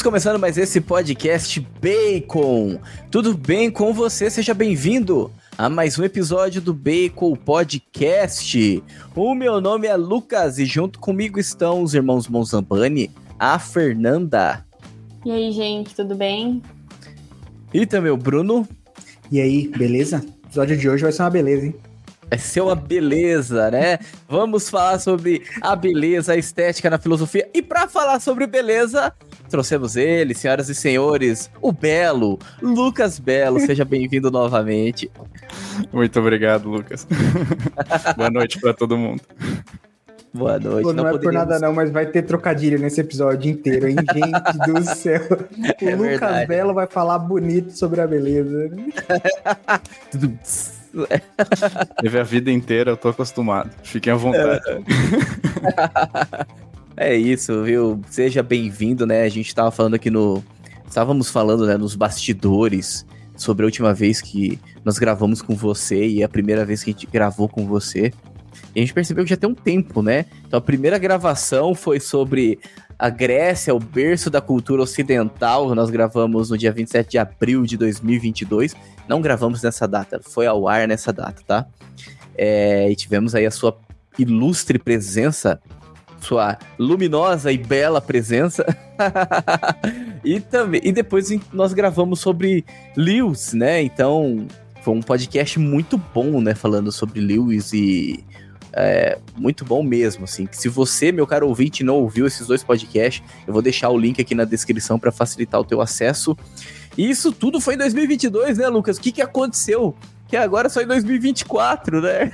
Estamos começando mais esse podcast Bacon. Tudo bem com você? Seja bem-vindo a mais um episódio do Bacon Podcast. O meu nome é Lucas e junto comigo estão os irmãos Monzambani, a Fernanda. E aí, gente, tudo bem? E também o Bruno. E aí, beleza? O episódio de hoje vai ser uma beleza, hein? Vai ser uma beleza, né? Vamos falar sobre a beleza, a estética na filosofia. E para falar sobre beleza, trouxemos ele, senhoras e senhores, o Belo, Lucas Belo. Seja bem-vindo novamente. Muito obrigado, Lucas. Boa noite para todo mundo. Boa noite. Pô, não, não é por nada não, mas vai ter trocadilho nesse episódio inteiro, hein? Gente do céu. O é Lucas verdade. Belo vai falar bonito sobre a beleza. Teve a vida inteira, eu tô acostumado. Fiquem à vontade. É isso, viu? Seja bem-vindo, né? A gente tava falando aqui no. Estávamos falando, né, nos bastidores sobre a última vez que nós gravamos com você e a primeira vez que a gente gravou com você. E a gente percebeu que já tem um tempo, né? Então a primeira gravação foi sobre a Grécia, o berço da cultura ocidental. Nós gravamos no dia 27 de abril de 2022. Não gravamos nessa data, foi ao ar nessa data, tá? É, e tivemos aí a sua ilustre presença, sua luminosa e bela presença. e também e depois nós gravamos sobre Lewis, né? Então foi um podcast muito bom, né? Falando sobre Lewis e é, muito bom mesmo, assim. Se você, meu caro ouvinte, não ouviu esses dois podcasts, eu vou deixar o link aqui na descrição para facilitar o teu acesso. E isso tudo foi em 2022, né, Lucas? O que, que aconteceu? Que agora só em 2024, né?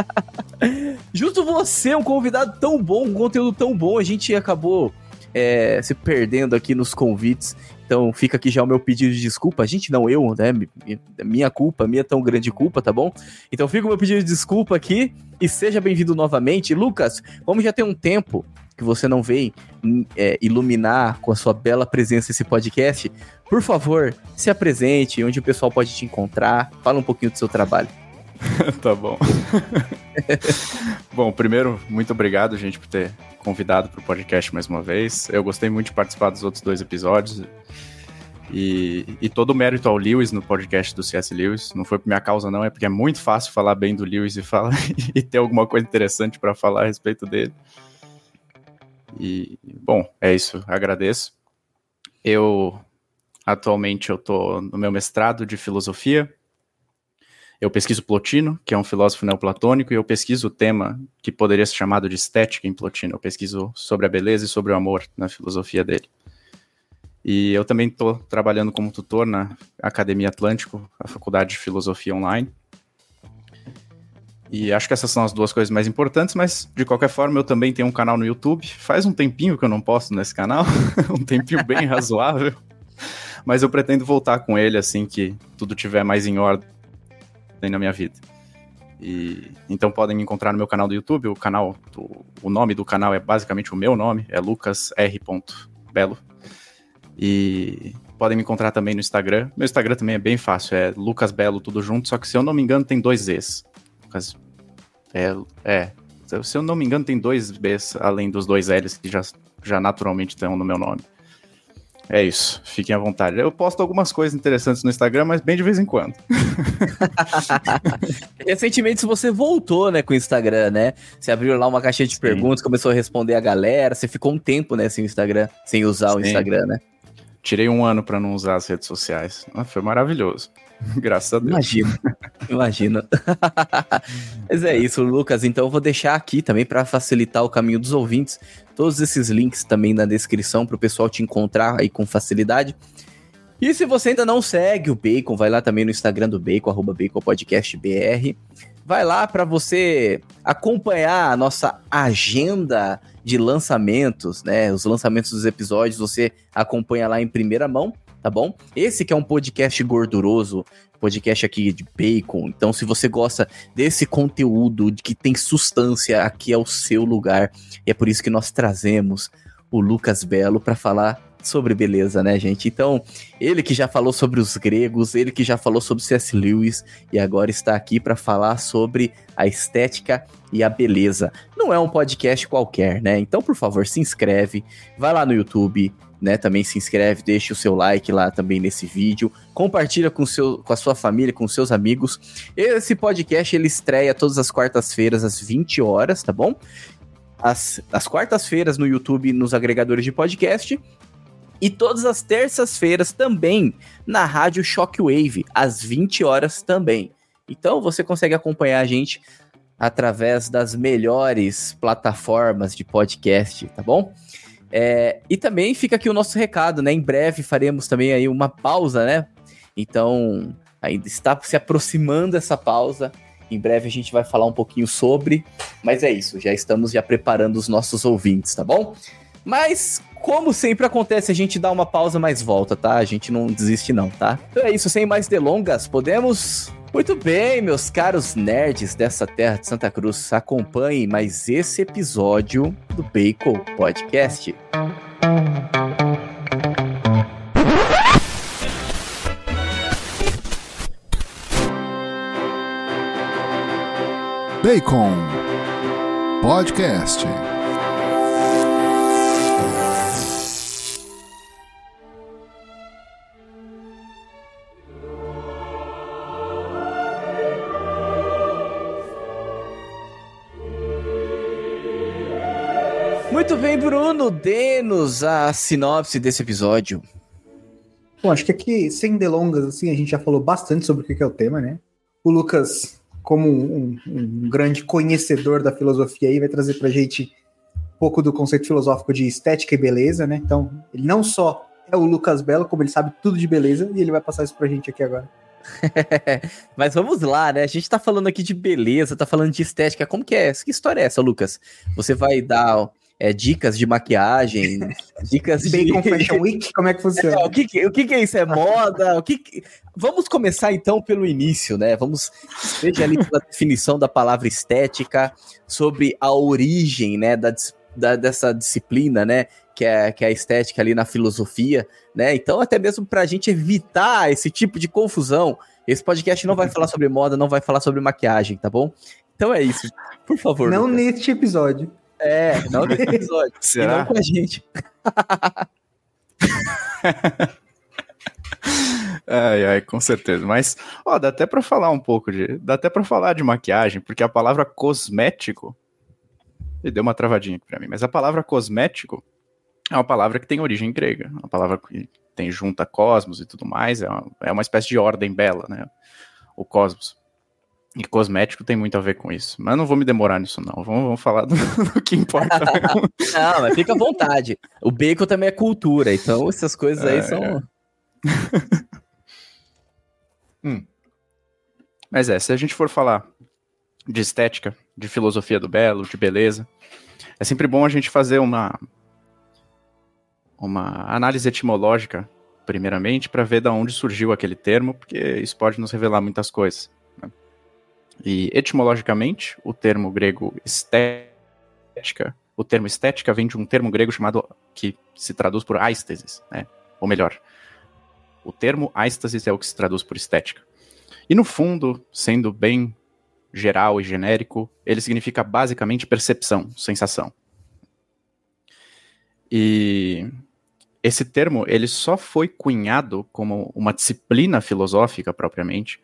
Justo você, um convidado tão bom, um conteúdo tão bom, a gente acabou é, se perdendo aqui nos convites. Então fica aqui já o meu pedido de desculpa. A gente não, eu, né? Minha culpa, minha tão grande culpa, tá bom? Então fica o meu pedido de desculpa aqui e seja bem-vindo novamente. Lucas, como já tem um tempo que você não vem é, iluminar com a sua bela presença esse podcast, por favor, se apresente, onde o pessoal pode te encontrar, fala um pouquinho do seu trabalho. tá bom. bom, primeiro, muito obrigado, gente, por ter convidado para o podcast mais uma vez. Eu gostei muito de participar dos outros dois episódios. E, e, todo o mérito ao Lewis no podcast do C.S. Lewis. Não foi por minha causa, não, é porque é muito fácil falar bem do Lewis e, falar, e ter alguma coisa interessante para falar a respeito dele. E, bom, é isso. Agradeço. Eu, atualmente, eu tô no meu mestrado de filosofia. Eu pesquiso Plotino, que é um filósofo neoplatônico, e eu pesquiso o tema que poderia ser chamado de estética em Plotino. Eu pesquiso sobre a beleza e sobre o amor na filosofia dele. E eu também estou trabalhando como tutor na Academia Atlântico, a Faculdade de Filosofia Online. E acho que essas são as duas coisas mais importantes, mas de qualquer forma eu também tenho um canal no YouTube. Faz um tempinho que eu não posto nesse canal, um tempinho bem razoável. Mas eu pretendo voltar com ele assim que tudo tiver mais em ordem na minha vida. E então podem me encontrar no meu canal do YouTube. O canal, do, o nome do canal é basicamente o meu nome, é Lucas R. Belo. E podem me encontrar também no Instagram. Meu Instagram também é bem fácil, é Lucas Belo tudo junto, só que se eu não me engano tem dois Zs. Lucas Belo, é. Se eu não me engano tem dois Bs além dos dois Ls que já, já naturalmente estão no meu nome. É isso, fiquem à vontade. Eu posto algumas coisas interessantes no Instagram, mas bem de vez em quando. Recentemente você voltou, né, com o Instagram, né? Você abriu lá uma caixinha de Sim. perguntas, começou a responder a galera. Você ficou um tempo, né, sem o Instagram, sem usar Sim. o Instagram, né? Tirei um ano para não usar as redes sociais. Ah, foi maravilhoso. Graças a Deus. Imagina, imagina. Mas é isso, Lucas. Então eu vou deixar aqui também para facilitar o caminho dos ouvintes. Todos esses links também na descrição para o pessoal te encontrar aí com facilidade. E se você ainda não segue o Bacon, vai lá também no Instagram do Bacon, arroba BaconPodcastBR. Vai lá para você acompanhar a nossa agenda de lançamentos, né? Os lançamentos dos episódios você acompanha lá em primeira mão, tá bom? Esse que é um podcast gorduroso, podcast aqui de bacon. Então, se você gosta desse conteúdo de que tem substância, aqui é o seu lugar. E é por isso que nós trazemos o Lucas Belo para falar sobre beleza, né, gente? Então, ele que já falou sobre os gregos, ele que já falou sobre C.S. Lewis e agora está aqui para falar sobre a estética e a beleza. Não é um podcast qualquer, né? Então, por favor, se inscreve, vai lá no YouTube, né? Também se inscreve, deixa o seu like lá também nesse vídeo, compartilha com, seu, com a sua família, com seus amigos. Esse podcast ele estreia todas as quartas-feiras às 20 horas, tá bom? As, as quartas-feiras no YouTube nos agregadores de podcast e todas as terças-feiras também na Rádio Shockwave, às 20 horas também. Então você consegue acompanhar a gente através das melhores plataformas de podcast, tá bom? É, e também fica aqui o nosso recado, né? Em breve faremos também aí uma pausa, né? Então, ainda está se aproximando essa pausa. Em breve a gente vai falar um pouquinho sobre, mas é isso, já estamos já preparando os nossos ouvintes, tá bom? Mas como sempre acontece, a gente dá uma pausa, mas volta, tá? A gente não desiste não, tá? Então é isso, sem mais delongas, podemos... Muito bem, meus caros nerds dessa terra de Santa Cruz, acompanhem mais esse episódio do Bacon Podcast. Bacon Podcast. Bem, Bruno, dê-nos a sinopse desse episódio. Bom, acho que aqui, sem delongas, assim, a gente já falou bastante sobre o que é o tema, né? O Lucas, como um, um grande conhecedor da filosofia aí, vai trazer pra gente um pouco do conceito filosófico de estética e beleza, né? Então, ele não só é o Lucas Belo, como ele sabe tudo de beleza, e ele vai passar isso pra gente aqui agora. Mas vamos lá, né? A gente tá falando aqui de beleza, tá falando de estética. Como que é? Que história é essa, Lucas? Você vai dar é, dicas de maquiagem, dicas Bacon de... Fashion Week, como é que funciona? É, o, que, o que, é isso? É moda? O que, Vamos começar então pelo início, né? Vamos, seja ali pela definição da palavra estética, sobre a origem, né, da, da, dessa disciplina, né, que é, que é a estética ali na filosofia, né? Então, até mesmo para a gente evitar esse tipo de confusão, esse podcast não vai falar sobre moda, não vai falar sobre maquiagem, tá bom? Então é isso. Por favor. Não Lucas. neste episódio. É, não no episódio. Será? não com a gente. ai, ai, com certeza. Mas, ó, dá até para falar um pouco de. Dá até para falar de maquiagem, porque a palavra cosmético. E deu uma travadinha aqui pra mim, mas a palavra cosmético é uma palavra que tem origem grega. Uma palavra que tem junta cosmos e tudo mais. É uma, é uma espécie de ordem bela, né? O cosmos. E cosmético tem muito a ver com isso. Mas não vou me demorar nisso, não. Vamos, vamos falar do, do, que importa. não, mas fica à vontade. O bacon também é cultura, então essas coisas aí é, são. É. hum. Mas é, se a gente for falar de estética, de filosofia do belo, de beleza, é sempre bom a gente fazer uma, uma análise etimológica, primeiramente, para ver de onde surgiu aquele termo, porque isso pode nos revelar muitas coisas. E etimologicamente, o termo grego estética, o termo estética vem de um termo grego chamado que se traduz por aistesis, né? Ou melhor, o termo aistesis é o que se traduz por estética. E no fundo, sendo bem geral e genérico, ele significa basicamente percepção, sensação. E esse termo, ele só foi cunhado como uma disciplina filosófica propriamente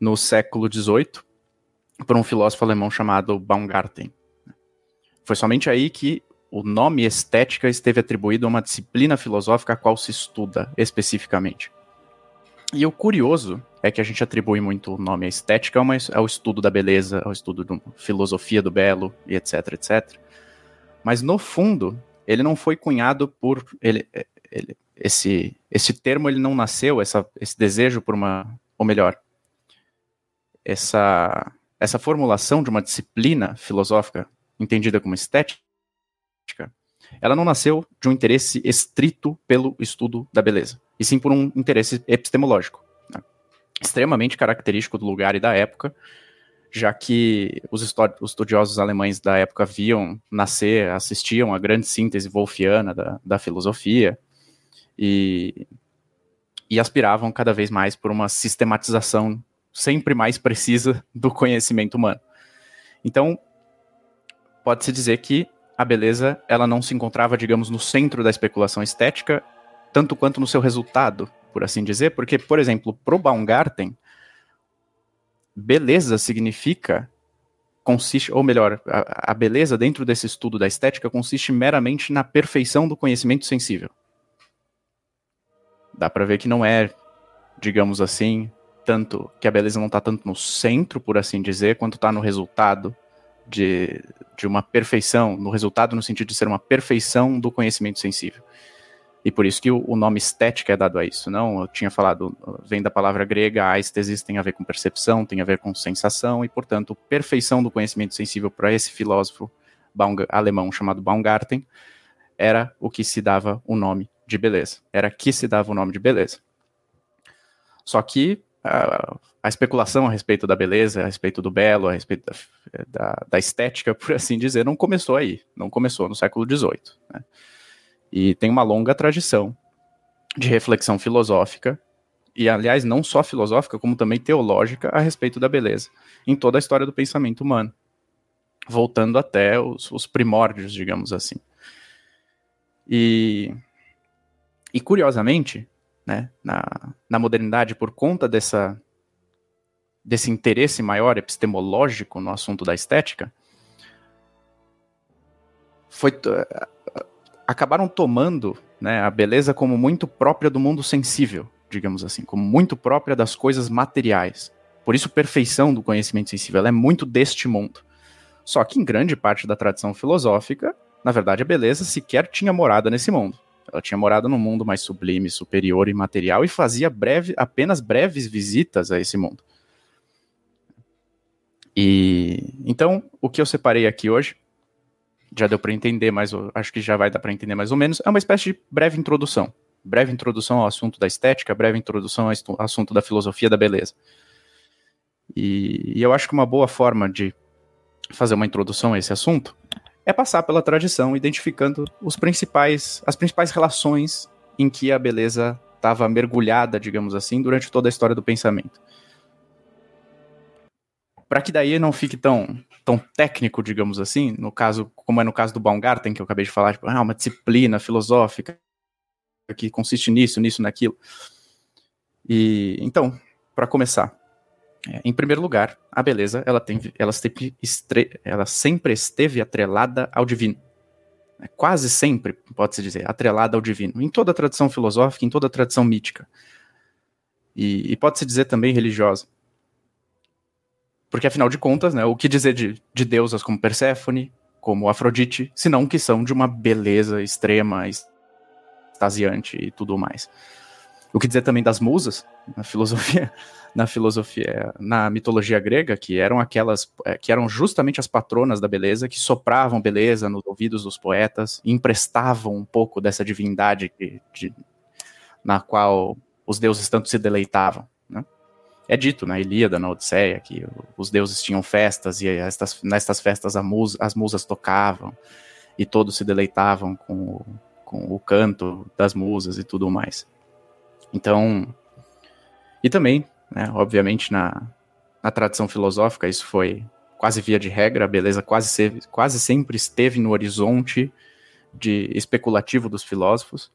no século XVIII por um filósofo alemão chamado Baumgarten. Foi somente aí que o nome estética esteve atribuído a uma disciplina filosófica a qual se estuda especificamente. E o curioso é que a gente atribui muito o nome à estética ao estudo da beleza, ao estudo da filosofia do belo e etc, etc. Mas no fundo, ele não foi cunhado por ele, ele esse esse termo ele não nasceu essa, esse desejo por uma, ou melhor, essa, essa formulação de uma disciplina filosófica entendida como estética, ela não nasceu de um interesse estrito pelo estudo da beleza, e sim por um interesse epistemológico, né? extremamente característico do lugar e da época, já que os, os estudiosos alemães da época viam nascer, assistiam a grande síntese wolfiana da, da filosofia e, e aspiravam cada vez mais por uma sistematização sempre mais precisa do conhecimento humano. Então, pode-se dizer que a beleza ela não se encontrava, digamos, no centro da especulação estética, tanto quanto no seu resultado, por assim dizer, porque, por exemplo, pro Baumgarten, beleza significa consiste, ou melhor, a, a, beleza dentro desse estudo da estética consiste meramente na perfeição do conhecimento sensível. Dá para ver que não é, digamos assim, tanto que a beleza não está tanto no centro, por assim dizer, quanto está no resultado de, de uma perfeição, no resultado no sentido de ser uma perfeição do conhecimento sensível. E por isso que o, o, nome estética é dado a isso, não? Eu tinha falado, vem da palavra grega, aesthesis tem a ver com percepção, tem a ver com sensação, e portanto, perfeição do conhecimento sensível para esse filósofo alemão chamado Baumgarten era o que se dava o nome de beleza. Era que se dava o nome de beleza. Só que a, a especulação a respeito da beleza, a respeito do belo, a respeito da, da, da estética, por assim dizer, não começou aí. Não começou no século XVIII. Né? e tem uma longa tradição de reflexão filosófica, e aliás, não só filosófica, como também teológica a respeito da beleza, em toda a história do pensamento humano, voltando até os, os primórdios, digamos assim. E, e curiosamente, né, na, na modernidade, por conta dessa, desse interesse maior epistemológico no assunto da estética, foi acabaram tomando né, a beleza como muito própria do mundo sensível, digamos assim, como muito própria das coisas materiais. Por isso, perfeição do conhecimento sensível é muito deste mundo. Só que em grande parte da tradição filosófica, na verdade, a beleza sequer tinha morada nesse mundo. Ela tinha morado num mundo mais sublime, superior e material e fazia breve, apenas breves visitas a esse mundo. E então, o que eu separei aqui hoje já deu para entender, mas acho que já vai dar para entender mais ou menos. É uma espécie de breve introdução. Breve introdução ao assunto da estética, breve introdução ao assunto da filosofia da beleza. E, e eu acho que uma boa forma de fazer uma introdução a esse assunto é passar pela tradição, identificando os principais, as principais relações em que a beleza estava mergulhada, digamos assim, durante toda a história do pensamento. Para que daí não fique tão tão técnico, digamos assim, no caso, como é no caso do Baumgarten, que eu acabei de falar, tipo, ah, uma disciplina filosófica que consiste nisso, nisso, naquilo. E então, para começar, é, em primeiro lugar, a beleza, ela tem, ela sempre, estre, ela sempre esteve atrelada ao divino. É, quase sempre, pode-se dizer, atrelada ao divino, em toda a tradição filosófica, em toda a tradição mítica. E, e pode-se dizer também religiosa. Porque, afinal de contas, né, o que dizer de, de deusas como Perséfone, como Afrodite, senão que são de uma beleza extrema, extasiante e tudo mais. O que dizer também das musas, na filosofia, na filosofia, na mitologia grega, que eram aquelas, é, que eram justamente as patronas da beleza, que sopravam beleza nos ouvidos dos poetas, emprestavam um pouco dessa divindade que, de, na qual os deuses tanto se deleitavam é dito na Ilíada, na Odisseia, que os deuses tinham festas e estas, nestas festas mus, as musas tocavam e todos se deleitavam com o, com o canto das musas e tudo mais. Então, e também, né, obviamente, na, na tradição filosófica, isso foi quase via de regra, a beleza quase, se, quase sempre esteve no horizonte de especulativo dos filósofos.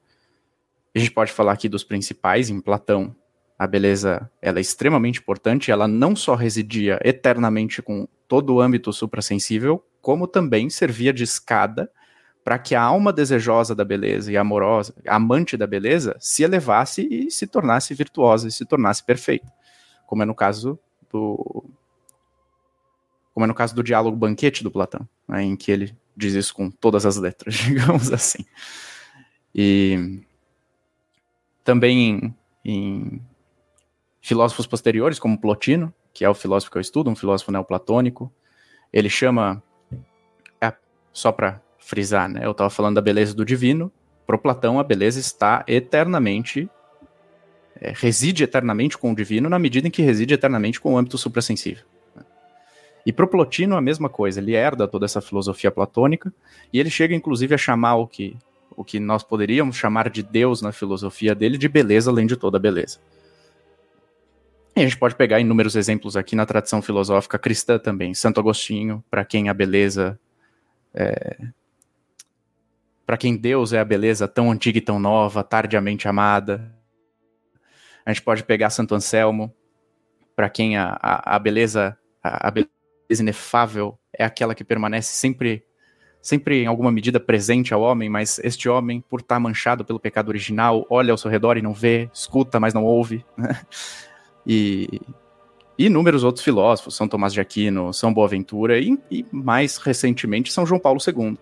A gente pode falar aqui dos principais, em Platão, a beleza ela é extremamente importante, ela não só residia eternamente com todo o âmbito suprassensível, como também servia de escada para que a alma desejosa da beleza e amorosa, amante da beleza, se elevasse e se tornasse virtuosa e se tornasse perfeita, como é no caso do como é no caso do diálogo banquete do Platão, né, em que ele diz isso com todas as letras, digamos assim. E também em, em filósofos posteriores, como Plotino, que é o filósofo que eu estudo, um filósofo neoplatônico, ele chama, é, só para frisar, né, eu estava falando da beleza do divino, para Platão a beleza está eternamente, é, reside eternamente com o divino na medida em que reside eternamente com o âmbito suprassensível. Né? E pro Plotino a mesma coisa, ele herda toda essa filosofia platônica e ele chega inclusive a chamar o que o que nós poderíamos chamar de Deus na filosofia dele de beleza além de toda beleza. E a gente pode pegar inúmeros exemplos aqui na tradição filosófica cristã também. Santo Agostinho, para quem a beleza é... para quem Deus é a beleza tão antiga e tão nova, tardiamente amada. A gente pode pegar Santo Anselmo, para quem a, a, a beleza a, a beleza inefável é aquela que permanece sempre sempre em alguma medida presente ao homem, mas este homem, por estar manchado pelo pecado original, olha ao seu redor e não vê, escuta, mas não ouve. E inúmeros outros filósofos, São Tomás de Aquino, São Boaventura e, e mais recentemente São João Paulo II,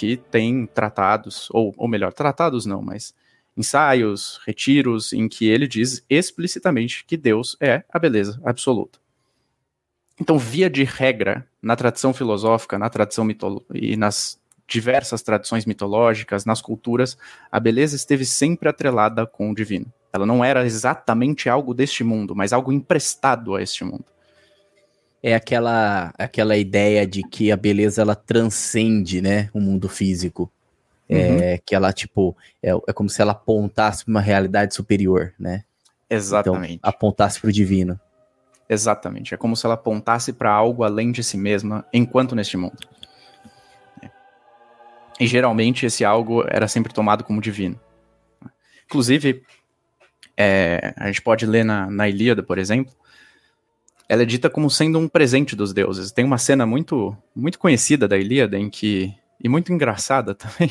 que tem tratados, ou, ou melhor, tratados não, mas ensaios, retiros, em que ele diz explicitamente que Deus é a beleza absoluta. Então, via de regra, na tradição filosófica, na tradição e nas diversas tradições mitológicas, nas culturas, a beleza esteve sempre atrelada com o divino. Ela não era exatamente algo deste mundo, mas algo emprestado a este mundo. É aquela aquela ideia de que a beleza ela transcende, né, o mundo físico. É, uhum. É, que ela, tipo, é, é como se ela apontasse para uma realidade superior, né? Exatamente. Então, apontasse para o divino. Exatamente. É como se ela apontasse para algo além de si mesma, enquanto neste mundo. É. E geralmente esse algo era sempre tomado como divino. Inclusive, é, a gente pode ler na, na Ilíada, por exemplo, ela é dita como sendo um presente dos deuses. Tem uma cena muito, muito conhecida da Ilíada em que e muito engraçada também,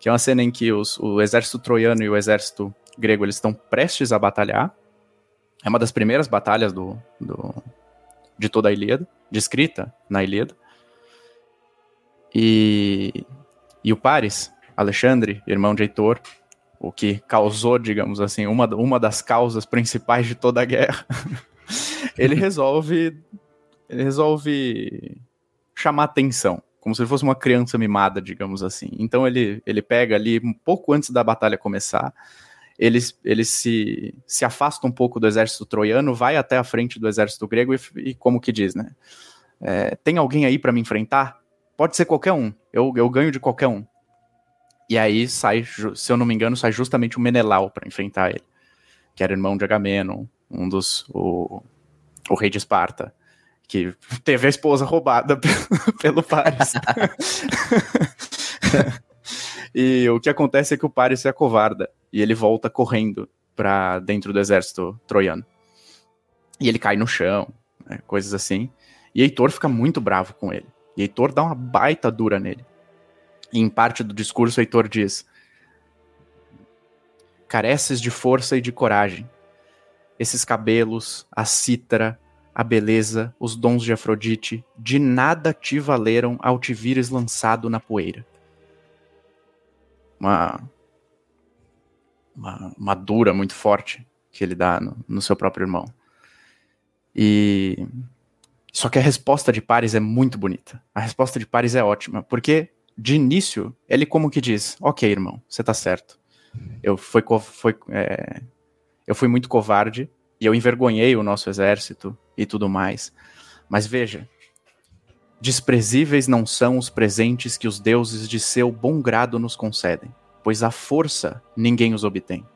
que é uma cena em que os, o exército troiano e o exército grego eles estão prestes a batalhar é uma das primeiras batalhas do, do, de toda a Ilíada, descrita na Ilíada. E, e o Paris, Alexandre, irmão de Heitor, o que causou, digamos assim, uma, uma das causas principais de toda a guerra, ele resolve ele resolve chamar atenção, como se ele fosse uma criança mimada, digamos assim. Então ele, ele pega ali um pouco antes da batalha começar, ele, ele se, se afasta um pouco do exército troiano, vai até a frente do exército grego e, e como que diz, né? É, tem alguém aí para me enfrentar? Pode ser qualquer um. Eu, eu ganho de qualquer um. E aí sai, se eu não me engano, sai justamente o Menelau para enfrentar ele, que era irmão de Agamenon, um dos o, o rei de Esparta, que teve a esposa roubada pelo, Paris. e o que acontece é que o Paris se acovarda e ele volta correndo para dentro do exército troiano. E ele cai no chão, né, coisas assim. E Heitor fica muito bravo com ele. E Heitor dá uma baita dura nele. E em parte do discurso, Heitor diz: Careces de força e de coragem. Esses cabelos, a cítara, a beleza, os dons de Afrodite, de nada te valeram ao te vires lançado na poeira. Uma uma, uma dura muito forte que ele dá no, no seu próprio irmão. E só que a resposta de Paris é muito bonita. A resposta de Paris é ótima, porque de início ele como que diz: "OK, irmão, você tá certo. Eu fui, foi, é, eu fui muito covarde e eu envergonhei o nosso exército e tudo mais. Mas veja, desprezíveis não são os presentes que os deuses de seu bom grado nos concedem pois a força ninguém os obtém.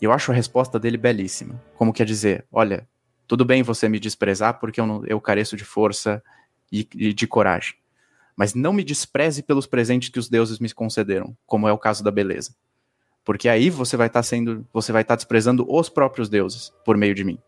Eu acho a resposta dele belíssima. Como quer dizer, olha, tudo bem você me desprezar porque eu, não, eu careço de força e, e de coragem. Mas não me despreze pelos presentes que os deuses me concederam, como é o caso da beleza. Porque aí você vai estar tá sendo, você vai estar tá desprezando os próprios deuses por meio de mim.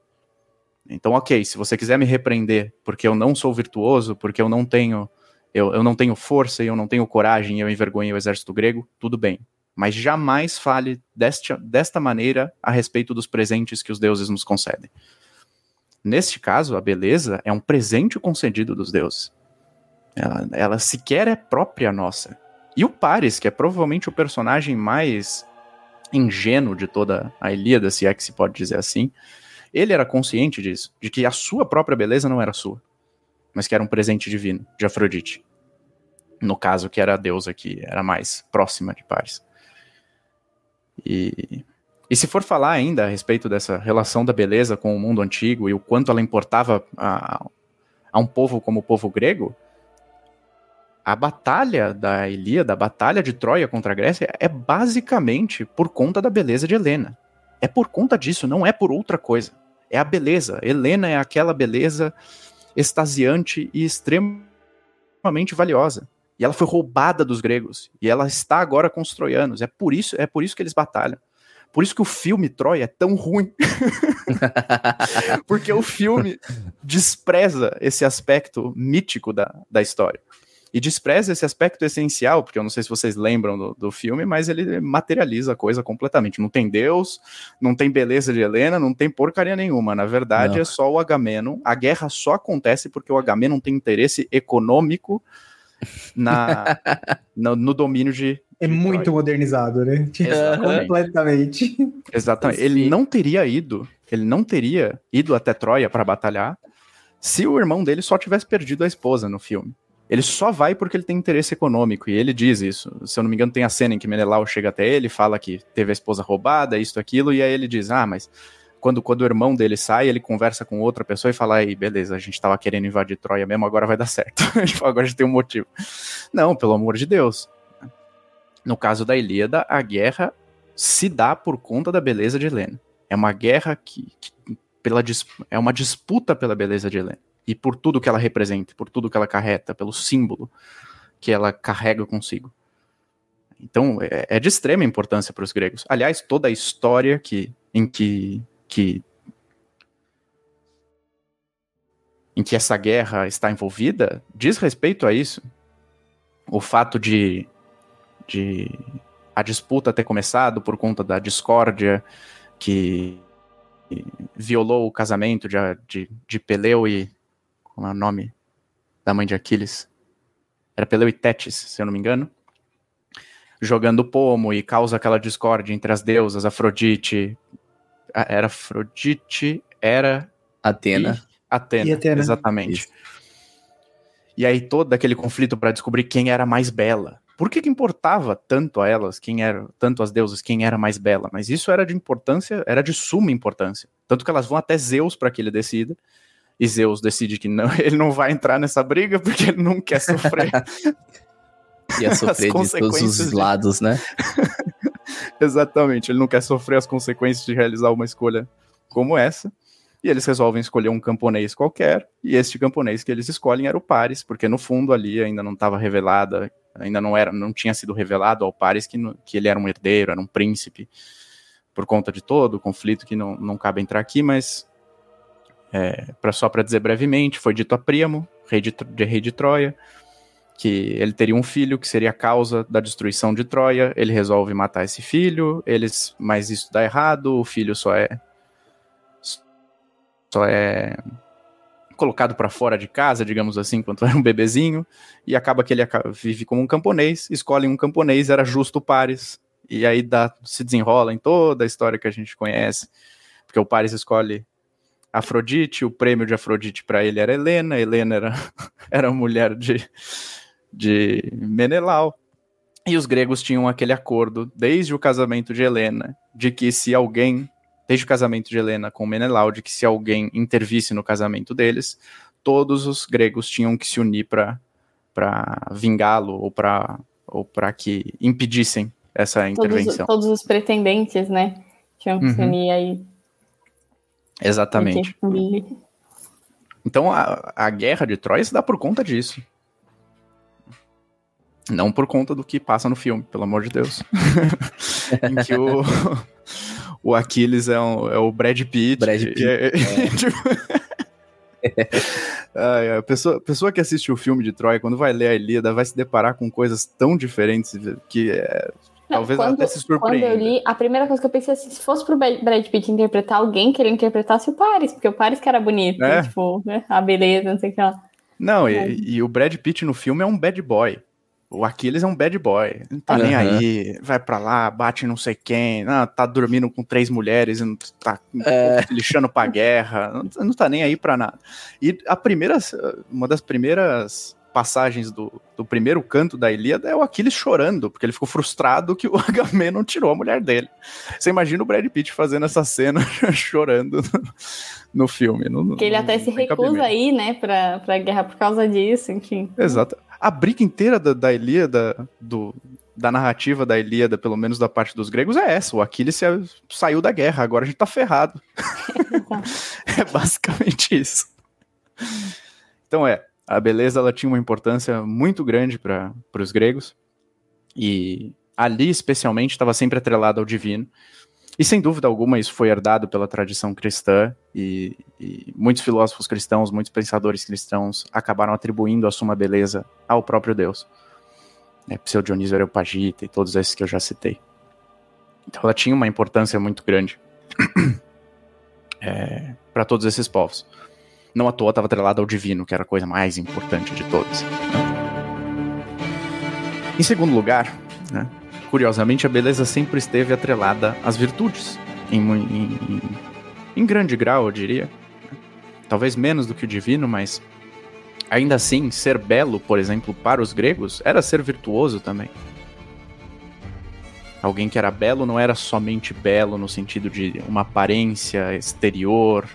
Então, ok, se você quiser me repreender porque eu não sou virtuoso, porque eu não tenho eu, eu não tenho força e eu não tenho coragem e eu envergonhei o exército grego, tudo bem. Mas jamais fale desta, desta maneira a respeito dos presentes que os deuses nos concedem. Neste caso, a beleza é um presente concedido dos deuses. Ela, ela sequer é própria nossa. E o Paris, que é provavelmente o personagem mais ingênuo de toda a Ilíada, se é que se pode dizer assim, ele era consciente disso, de que a sua própria beleza não era sua, mas que era um presente divino de Afrodite no caso, que era a deusa que era mais próxima de Paris. E, e se for falar ainda a respeito dessa relação da beleza com o mundo antigo e o quanto ela importava a, a um povo como o povo grego, a batalha da Ilíada, a batalha de Troia contra a Grécia, é basicamente por conta da beleza de Helena. É por conta disso, não é por outra coisa. É a beleza. Helena é aquela beleza extasiante e extremamente valiosa. E ela foi roubada dos gregos. E ela está agora com os troianos. É por isso, é por isso que eles batalham. Por isso que o filme Troia é tão ruim. Porque o filme despreza esse aspecto mítico da, da história. E despreza esse aspecto essencial, porque eu não sei se vocês lembram do, do filme, mas ele materializa a coisa completamente. Não tem Deus, não tem beleza de Helena, não tem porcaria nenhuma. Na verdade, não. é só o Agamenon. A guerra só acontece porque o Agamenon tem interesse econômico na, no, no domínio de, é muito modernizado, né? Exatamente. Completamente. Exatamente. Ele não teria ido, ele não teria ido até Troia para batalhar se o irmão dele só tivesse perdido a esposa no filme. Ele só vai porque ele tem interesse econômico, e ele diz isso. Se eu não me engano, tem a cena em que Menelau chega até ele, fala que teve a esposa roubada, isto, aquilo, e aí ele diz: Ah, mas quando, quando o irmão dele sai, ele conversa com outra pessoa e fala: aí, beleza, a gente tava querendo invadir Troia mesmo, agora vai dar certo. agora a gente tem um motivo. Não, pelo amor de Deus. No caso da Ilíada, a guerra se dá por conta da beleza de Helena. É uma guerra que, que pela, é uma disputa pela beleza de Helena. E por tudo que ela representa, por tudo que ela carreta, pelo símbolo que ela carrega consigo. Então, é, é de extrema importância para os gregos. Aliás, toda a história que, em que, que em que essa guerra está envolvida diz respeito a isso. O fato de de a disputa ter começado por conta da discórdia que violou o casamento de, de, de Peleu e. Como é o nome da mãe de Aquiles? Era Peleu e Tétis, se eu não me engano. Jogando pomo e causa aquela discórdia entre as deusas, Afrodite. Era Afrodite, era. Atena. E Atena, e Atena. exatamente. Isso. E aí todo aquele conflito para descobrir quem era mais bela. Por que, que importava tanto a elas, quem era, tanto as deusas, quem era mais bela? Mas isso era de importância, era de suma importância. Tanto que elas vão até Zeus para que ele decida. E Zeus decide que não, ele não vai entrar nessa briga porque ele não quer sofrer. Ia sofrer de todos os lados, né? Exatamente, ele não quer sofrer as consequências de realizar uma escolha como essa. E eles resolvem escolher um camponês qualquer, e este camponês que eles escolhem era o Paris, porque no fundo ali ainda não estava revelada ainda não era, não tinha sido revelado ao Paris que, que ele era um herdeiro, era um príncipe, por conta de todo o conflito que não, não cabe entrar aqui, mas é, pra, só para dizer brevemente, foi dito a Príamo, rei de, de, rei de Troia, que ele teria um filho que seria a causa da destruição de Troia, ele resolve matar esse filho, eles, mas isso dá errado, o filho só é só é colocado para fora de casa, digamos assim, quando era um bebezinho, e acaba que ele vive como um camponês, escolhe um camponês, era justo o Paris, e aí dá, se desenrola em toda a história que a gente conhece, porque o Paris escolhe Afrodite, o prêmio de Afrodite para ele era Helena, Helena era, era mulher de, de Menelau, e os gregos tinham aquele acordo, desde o casamento de Helena, de que se alguém desde o casamento de Helena com Menelau, de que se alguém intervisse no casamento deles, todos os gregos tinham que se unir para vingá-lo ou para ou para que impedissem essa intervenção. Todos, todos, os pretendentes, né? Tinham que uhum. se unir aí. Exatamente. Então a, a guerra de Troia se dá por conta disso. Não por conta do que passa no filme, pelo amor de Deus. em que o, o Aquiles é, um, é o Brad Pitt. Brad Pitt. É, é. tipo... a pessoa, pessoa que assiste o filme de Troia, quando vai ler a Ilíada, vai se deparar com coisas tão diferentes que é, talvez quando, até se surpreenda. Quando eu li, a primeira coisa que eu pensei assim, se fosse pro Brad Pitt interpretar alguém, que ele interpretasse o Paris, porque o Paris que era bonito, é. tipo, né, a beleza, não sei o que lá. Não, e, e, o Brad Pitt no filme é um bad boy. O Aquiles é um bad boy. Não tá uhum. nem aí. Vai pra lá, bate não sei quem. Ah, tá dormindo com três mulheres, tá é. lixando pra guerra. Não, não tá nem aí pra nada. E a primeira, uma das primeiras passagens do, do primeiro canto da Ilíada é o Aquiles chorando, porque ele ficou frustrado que o Agamemnon tirou a mulher dele. Você imagina o Brad Pitt fazendo essa cena chorando no, no filme. No, que ele até se recusa aí, né, pra, pra guerra por causa disso, enfim. Exato. A briga inteira da, da Ilíada, do, da narrativa da Ilíada, pelo menos da parte dos gregos, é essa. O Aquiles saiu da guerra, agora a gente tá ferrado. é basicamente isso. Então é, a beleza ela tinha uma importância muito grande para os gregos. E ali, especialmente, estava sempre atrelada ao divino. E sem dúvida alguma, isso foi herdado pela tradição cristã, e, e, muitos filósofos cristãos, muitos pensadores cristãos acabaram atribuindo a suma beleza ao próprio Deus né, Pseu Dionísio Areopagita e todos esses que eu já citei. Então ela tinha uma importância muito grande é, para todos esses povos. Não à toa estava atrelada ao divino, que era a coisa mais importante de todas. Em segundo lugar, né, curiosamente, a beleza sempre esteve atrelada às virtudes, em, em, em grande grau, eu diria. Talvez menos do que o divino, mas Ainda assim, ser belo, por exemplo, para os gregos, era ser virtuoso também. Alguém que era belo não era somente belo no sentido de uma aparência exterior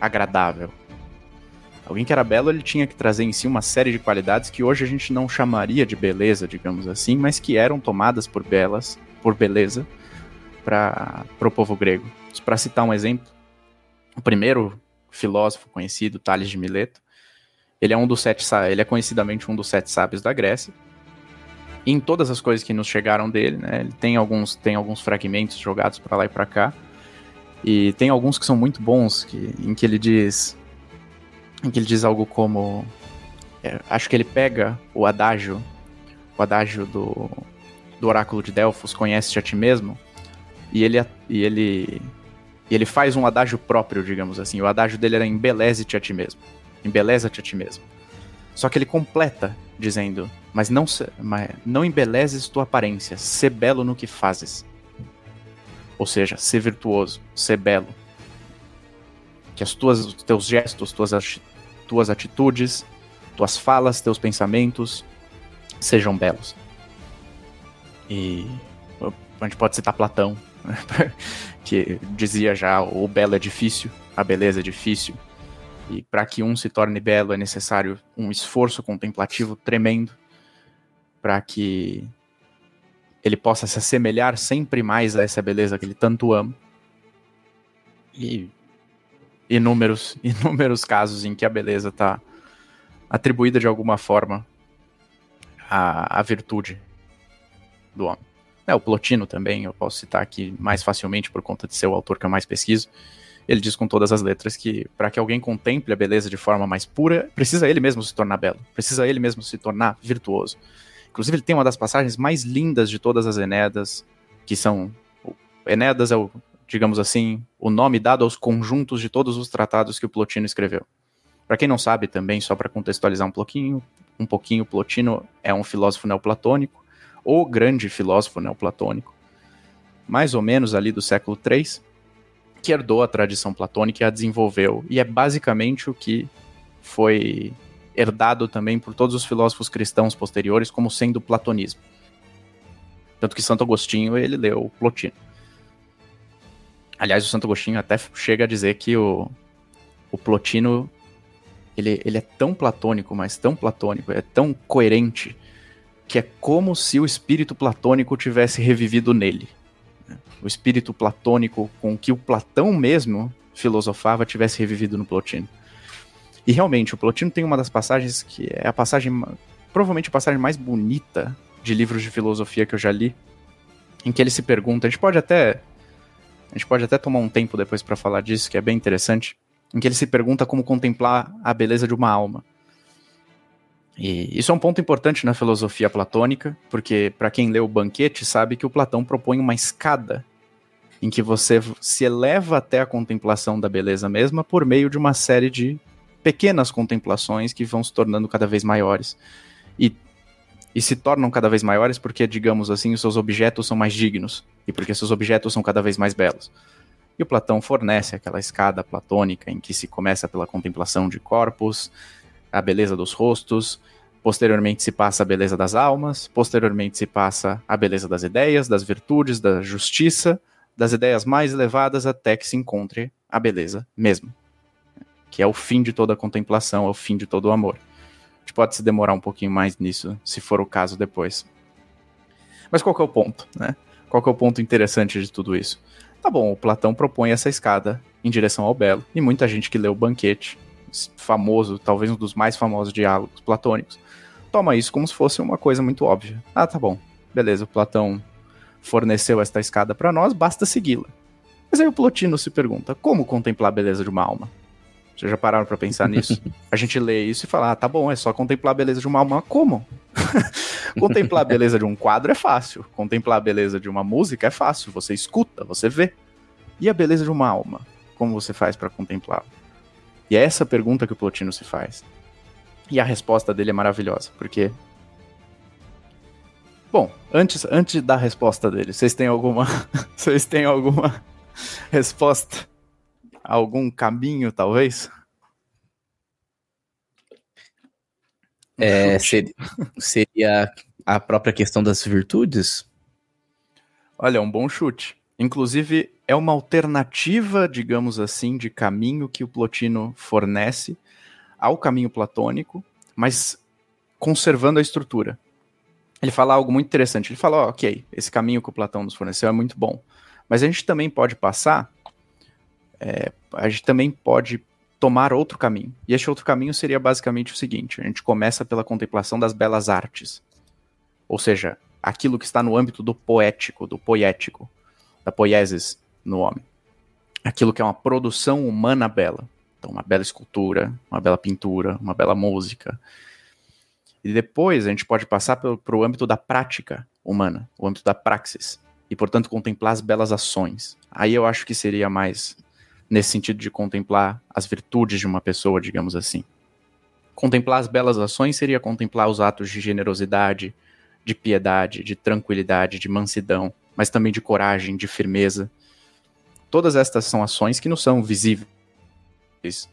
agradável. Alguém que era belo, ele tinha que trazer em si uma série de qualidades que hoje a gente não chamaria de beleza, digamos assim, mas que eram tomadas por belas, por beleza, para o povo grego. Para citar um exemplo, o primeiro filósofo conhecido, Tales de Mileto, ele é um dos sete, ele é conhecidamente um dos sete sábios da Grécia. E em todas as coisas que nos chegaram dele, né, ele tem alguns, tem alguns fragmentos jogados para lá e para cá. E tem alguns que são muito bons, que, em que ele diz, em que ele diz algo como, é, acho que ele pega o adágio, o adágio do, do oráculo de Delfos, conhece a ti mesmo, e ele, e ele, e ele faz um adágio próprio, digamos assim. O adágio dele era embeleze-te a ti mesmo embeleza-te a ti mesmo. Só que ele completa dizendo: Mas não, se, mas não embelezes tua aparência, ser belo no que fazes. Ou seja, ser virtuoso, ser belo. Que as tuas, os teus gestos, tuas, tuas atitudes, tuas falas, teus pensamentos sejam belos. E a gente pode citar Platão, que dizia já: o belo é difícil, a beleza é difícil, e para que um se torne belo é necessário um esforço contemplativo tremendo para que ele possa se assemelhar sempre mais a essa beleza que ele tanto ama. E inúmeros, inúmeros casos em que a beleza está atribuída de alguma forma à, à virtude do homem. É, o Plotino também, eu posso citar aqui mais facilmente por conta de ser o autor que eu mais pesquiso ele diz com todas as letras que para que alguém contemple a beleza de forma mais pura, precisa ele mesmo se tornar belo, precisa ele mesmo se tornar virtuoso. Inclusive, ele tem uma das passagens mais lindas de todas as Enéadas, que são. Enéadas é o, digamos assim, o nome dado aos conjuntos de todos os tratados que o Plotino escreveu. Para quem não sabe também, só para contextualizar um pouquinho, um pouquinho, Plotino é um filósofo neoplatônico, o grande filósofo neoplatônico, mais ou menos ali do século III, que herdou a tradição platônica e a desenvolveu. E é basicamente o que foi herdado também por todos os filósofos cristãos posteriores como sendo o platonismo. Tanto que Santo Agostinho, ele leu Plotino. Aliás, o Santo Agostinho até chega a dizer que o, o Plotino, ele, ele é tão platônico, mas tão platônico, é tão coerente, que é como se o espírito platônico tivesse revivido nele o espírito platônico com que o Platão mesmo filosofava tivesse revivido no Plotino. E realmente, o Plotino tem uma das passagens que é a passagem, provavelmente a passagem mais bonita de livros de filosofia que eu já li, em que ele se pergunta, a gente pode até gente pode até tomar um tempo depois para falar disso, que é bem interessante, em que ele se pergunta como contemplar a beleza de uma alma. E isso é um ponto importante na filosofia platônica, porque para quem leu o Banquete sabe que o Platão propõe uma escada em que você se eleva até a contemplação da beleza mesma por meio de uma série de pequenas contemplações que vão se tornando cada vez maiores. E, e se tornam cada vez maiores porque, digamos assim, os seus objetos são mais dignos e porque seus objetos são cada vez mais belos. E o Platão fornece aquela escada platônica em que se começa pela contemplação de corpos, a beleza dos rostos, Posteriormente se passa a beleza das almas, posteriormente se passa a beleza das ideias, das virtudes, da justiça, das ideias mais elevadas até que se encontre a beleza mesmo, que é o fim de toda a contemplação, é o fim de todo o amor. Gente pode se demorar um pouquinho mais nisso, se for o caso depois. Mas qual que é o ponto, né? Qual que é o ponto interessante de tudo isso? Tá bom, o Platão propõe essa escada em direção ao belo, e muita gente que leu o Banquete, famoso, talvez um dos mais famosos diálogos platônicos, toma isso como se fosse uma coisa muito óbvia. Ah, tá bom, beleza, o Platão forneceu esta escada para nós, basta segui-la. Mas aí o Plotino se pergunta: como contemplar a beleza de uma alma? Vocês já pararam para pensar nisso? A gente lê isso e fala: ah, tá bom, é só contemplar a beleza de uma alma. Como? contemplar a beleza de um quadro é fácil. Contemplar a beleza de uma música é fácil. Você escuta, você vê. E a beleza de uma alma? Como você faz para contemplá-la? E é essa pergunta que o Plotino se faz. E a resposta dele é maravilhosa, porque. Bom, antes, antes da resposta dele, vocês têm alguma. vocês têm alguma resposta? Algum caminho, talvez? É, seria, seria a própria questão das virtudes? Olha, é um bom chute. Inclusive, é uma alternativa, digamos assim, de caminho que o Plotino fornece ao caminho platônico, mas conservando a estrutura. Ele fala algo muito interessante. Ele fala: oh, ok, esse caminho que o Platão nos forneceu é muito bom, mas a gente também pode passar, é, a gente também pode tomar outro caminho. E este outro caminho seria basicamente o seguinte: a gente começa pela contemplação das belas artes, ou seja, aquilo que está no âmbito do poético, do poético, da poiesis no homem. Aquilo que é uma produção humana bela. Então, uma bela escultura, uma bela pintura, uma bela música. E depois a gente pode passar para o âmbito da prática humana, o âmbito da praxis. E, portanto, contemplar as belas ações. Aí eu acho que seria mais nesse sentido de contemplar as virtudes de uma pessoa, digamos assim. Contemplar as belas ações seria contemplar os atos de generosidade, de piedade, de tranquilidade, de mansidão, mas também de coragem, de firmeza. Todas estas são ações que não são visíveis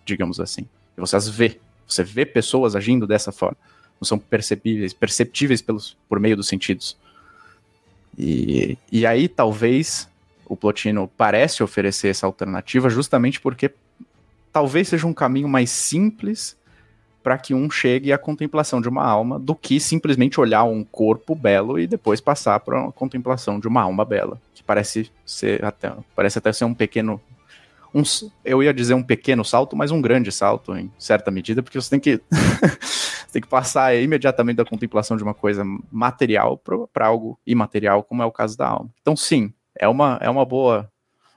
digamos assim. E você as vê. Você vê pessoas agindo dessa forma. Não são perceptíveis, perceptíveis pelos, por meio dos sentidos. E, e aí, talvez, o Plotino parece oferecer essa alternativa justamente porque talvez seja um caminho mais simples para que um chegue à contemplação de uma alma do que simplesmente olhar um corpo belo e depois passar para a contemplação de uma alma bela, que parece ser até parece até ser um pequeno um, eu ia dizer um pequeno salto, mas um grande salto em certa medida, porque você tem que, você tem que passar imediatamente da contemplação de uma coisa material para algo imaterial, como é o caso da alma. Então, sim, é uma, é uma boa,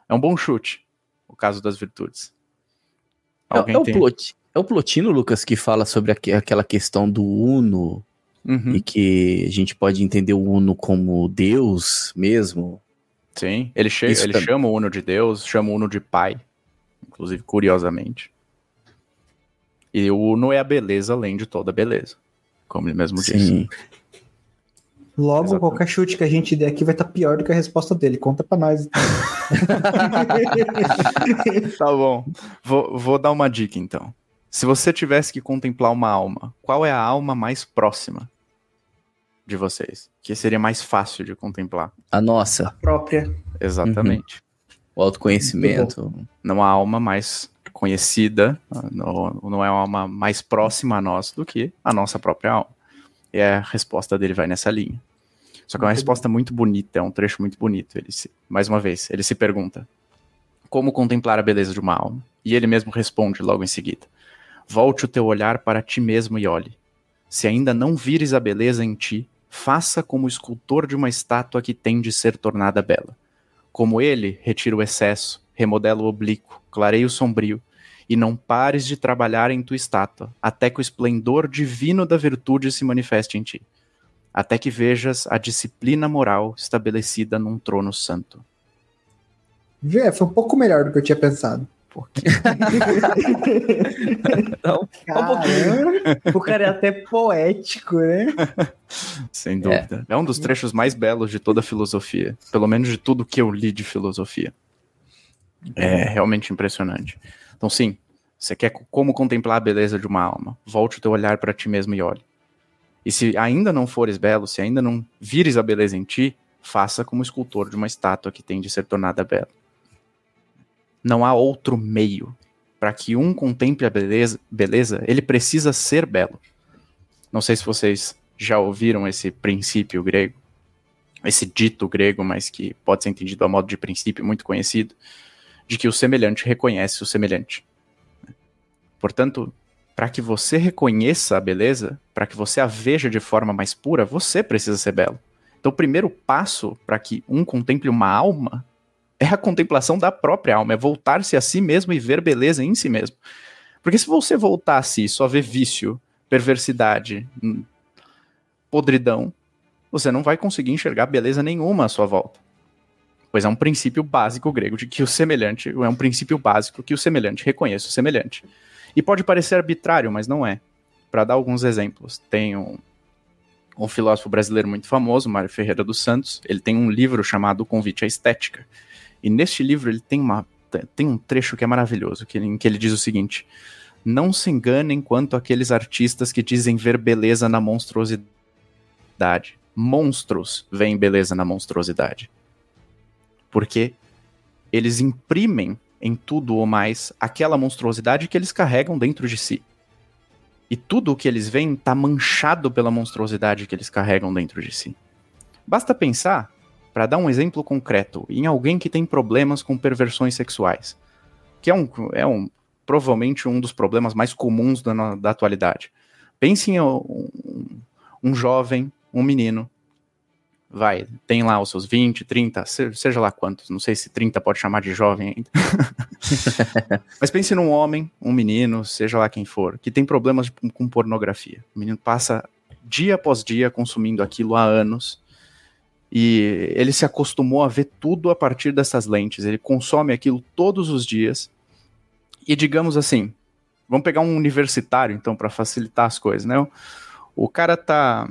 é um bom chute o caso das virtudes. É, é, o plot, é o Plotino, Lucas, que fala sobre aqu aquela questão do Uno uhum. e que a gente pode entender o Uno como Deus mesmo. Sim, ele, ele chama o Uno de Deus, chama o Uno de Pai inclusive, curiosamente. E o Uno é a beleza além de toda a beleza, como ele mesmo Sim. disse. Logo, Exatamente. qualquer chute que a gente der aqui vai estar tá pior do que a resposta dele. Conta pra nós. Então. tá bom. Vou, vou dar uma dica então. Se você tivesse que contemplar uma alma, qual é a alma mais próxima de vocês? Que seria mais fácil de contemplar? A nossa. A própria. Exatamente. Uhum o autoconhecimento. Não há alma mais conhecida, não, não é uma alma mais próxima a nós do que a nossa própria alma. E a resposta dele vai nessa linha. Só que é uma resposta muito bonita, é um trecho muito bonito. Ele se, mais uma vez, ele se pergunta: como contemplar a beleza de uma alma? E ele mesmo responde logo em seguida: Volte o teu olhar para ti mesmo e olhe. Se ainda não vires a beleza em ti, faça como o escultor de uma estátua que tem de ser tornada bela. Como ele, retira o excesso, remodela o oblíquo, clareia o sombrio, e não pares de trabalhar em tua estátua, até que o esplendor divino da virtude se manifeste em ti, até que vejas a disciplina moral estabelecida num trono santo. Vê, foi um pouco melhor do que eu tinha pensado. Não, um o cara é até poético, né? Sem dúvida. É. é. um dos trechos mais belos de toda a filosofia. Pelo menos de tudo que eu li de filosofia. É realmente impressionante. Então, sim, você quer como contemplar a beleza de uma alma? Volte o teu olhar para ti mesmo e olhe. E se ainda não fores belo, se ainda não vires a beleza em ti, faça como escultor de uma estátua que tem de ser tornada bela. Não há outro meio para que um contemple a beleza, beleza, ele precisa ser belo. Não sei se vocês já ouviram esse princípio grego, esse dito grego, mas que pode ser entendido a modo de princípio muito conhecido, de que o semelhante reconhece o semelhante. Portanto, para que você reconheça a beleza, para que você a veja de forma mais pura, você precisa ser belo. Então, o primeiro passo para que um contemple uma alma é a contemplação da própria alma, é voltar-se a si mesmo e ver beleza em si mesmo. Porque se você voltar a si só ver vício, perversidade, hum, podridão, você não vai conseguir enxergar beleza nenhuma à sua volta. Pois é um princípio básico grego de que o semelhante, é um princípio básico que o semelhante reconheça o semelhante. E pode parecer arbitrário, mas não é. Para dar alguns exemplos, tem um, um filósofo brasileiro muito famoso, Mário Ferreira dos Santos, ele tem um livro chamado Convite à Estética. E neste livro ele tem, uma, tem um trecho que é maravilhoso, que, em que ele diz o seguinte: Não se enganem quanto aqueles artistas que dizem ver beleza na monstruosidade. Monstros veem beleza na monstruosidade. Porque eles imprimem em tudo ou mais aquela monstruosidade que eles carregam dentro de si. E tudo o que eles veem está manchado pela monstruosidade que eles carregam dentro de si. Basta pensar para dar um exemplo concreto, em alguém que tem problemas com perversões sexuais, que é um, é um provavelmente um dos problemas mais comuns da, da atualidade. Pense em um, um jovem, um menino, vai, tem lá os seus 20, 30, seja lá quantos, não sei se 30 pode chamar de jovem ainda. Mas pense num homem, um menino, seja lá quem for, que tem problemas com pornografia. O menino passa dia após dia consumindo aquilo há anos e ele se acostumou a ver tudo a partir dessas lentes. Ele consome aquilo todos os dias. E digamos assim, vamos pegar um universitário então para facilitar as coisas, né? O cara tá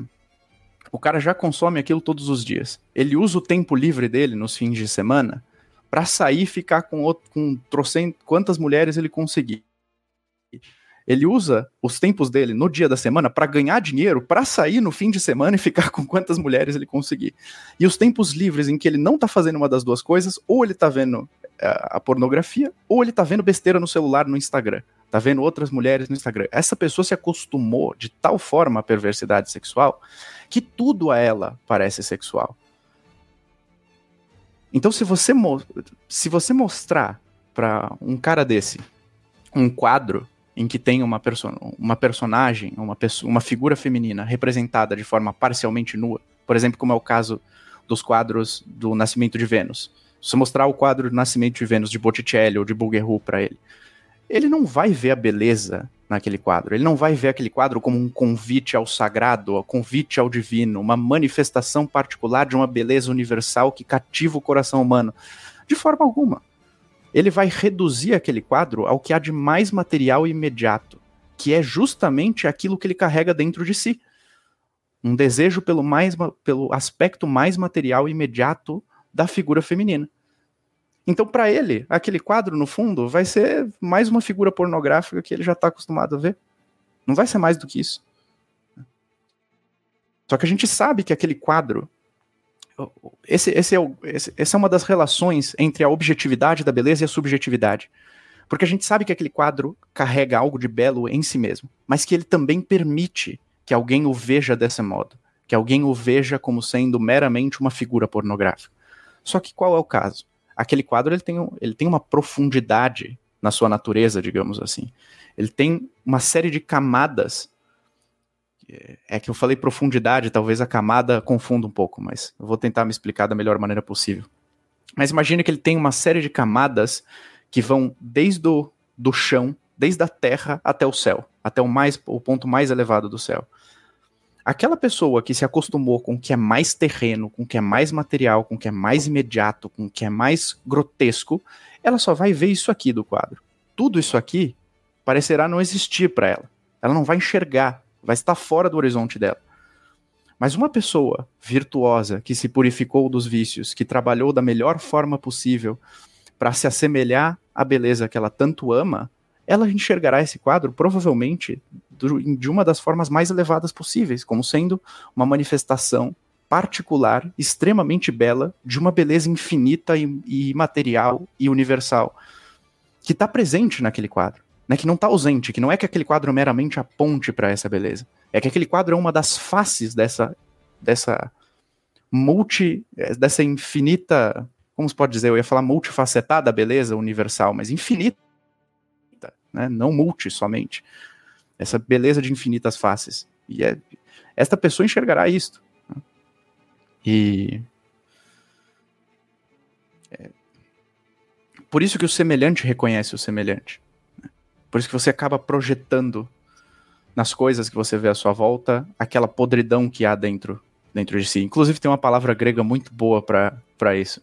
o cara já consome aquilo todos os dias. Ele usa o tempo livre dele nos fins de semana para sair e ficar com outro, com quantas mulheres ele conseguir ele usa os tempos dele no dia da semana para ganhar dinheiro, para sair no fim de semana e ficar com quantas mulheres ele conseguir. E os tempos livres em que ele não tá fazendo uma das duas coisas, ou ele tá vendo a, a pornografia, ou ele tá vendo besteira no celular no Instagram. Tá vendo outras mulheres no Instagram. Essa pessoa se acostumou de tal forma à perversidade sexual que tudo a ela parece sexual. Então, se você, se você mostrar para um cara desse um quadro em que tem uma, perso uma personagem, uma, uma figura feminina representada de forma parcialmente nua, por exemplo, como é o caso dos quadros do Nascimento de Vênus. Se você mostrar o quadro do Nascimento de Vênus de Botticelli ou de Bouguereau para ele, ele não vai ver a beleza naquele quadro. Ele não vai ver aquele quadro como um convite ao sagrado, um convite ao divino, uma manifestação particular de uma beleza universal que cativa o coração humano. De forma alguma ele vai reduzir aquele quadro ao que há de mais material imediato, que é justamente aquilo que ele carrega dentro de si. Um desejo pelo, mais, pelo aspecto mais material e imediato da figura feminina. Então, para ele, aquele quadro, no fundo, vai ser mais uma figura pornográfica que ele já está acostumado a ver. Não vai ser mais do que isso. Só que a gente sabe que aquele quadro esse, esse, é esse, essa é uma das relações entre a objetividade da beleza e a subjetividade. Porque a gente sabe que aquele quadro carrega algo de belo em si mesmo, mas que ele também permite que alguém o veja desse modo, que alguém o veja como sendo meramente uma figura pornográfica. Só que qual é o caso? Aquele quadro ele tem, ele tem uma profundidade na sua natureza, digamos assim. Ele tem uma série de camadas é que eu falei profundidade, talvez a camada confunda um pouco, mas eu vou tentar me explicar da melhor maneira possível. Mas imagine que ele tem uma série de camadas que vão desde o do chão, desde a terra até o céu, até o, mais, o ponto mais elevado do céu. Aquela pessoa que se acostumou com o que é mais terreno, com o que é mais material, com o que é mais imediato, com o que é mais grotesco, ela só vai ver isso aqui do quadro. Tudo isso aqui parecerá não existir para ela. Ela não vai enxergar vai estar fora do horizonte dela. Mas uma pessoa virtuosa que se purificou dos vícios, que trabalhou da melhor forma possível para se assemelhar à beleza que ela tanto ama, ela enxergará esse quadro provavelmente de uma das formas mais elevadas possíveis, como sendo uma manifestação particular, extremamente bela, de uma beleza infinita e, e material e universal, que está presente naquele quadro, né, que não está ausente, que não é que aquele quadro meramente a ponte para essa beleza, é que aquele quadro é uma das faces dessa, dessa multi, dessa infinita, como se pode dizer, eu ia falar multifacetada beleza universal, mas infinita, né, não multi somente, essa beleza de infinitas faces, e é, esta pessoa enxergará isto, e. É, por isso que o semelhante reconhece o semelhante. Né? Por isso que você acaba projetando nas coisas que você vê à sua volta aquela podridão que há dentro, dentro de si. Inclusive tem uma palavra grega muito boa para isso.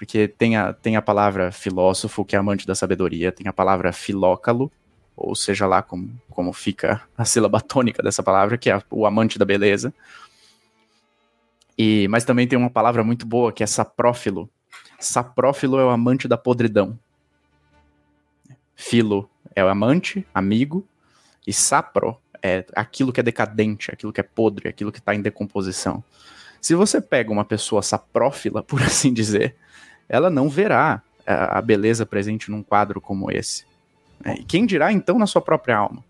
Porque tem a, tem a palavra filósofo, que é amante da sabedoria, tem a palavra filócalo, ou seja lá como, como fica a sílaba tônica dessa palavra, que é o amante da beleza. E, mas também tem uma palavra muito boa que é saprófilo. Saprófilo é o amante da podridão. Filo é o amante, amigo, e sapro é aquilo que é decadente, aquilo que é podre, aquilo que está em decomposição. Se você pega uma pessoa saprófila, por assim dizer, ela não verá a beleza presente num quadro como esse. É, e quem dirá então na sua própria alma?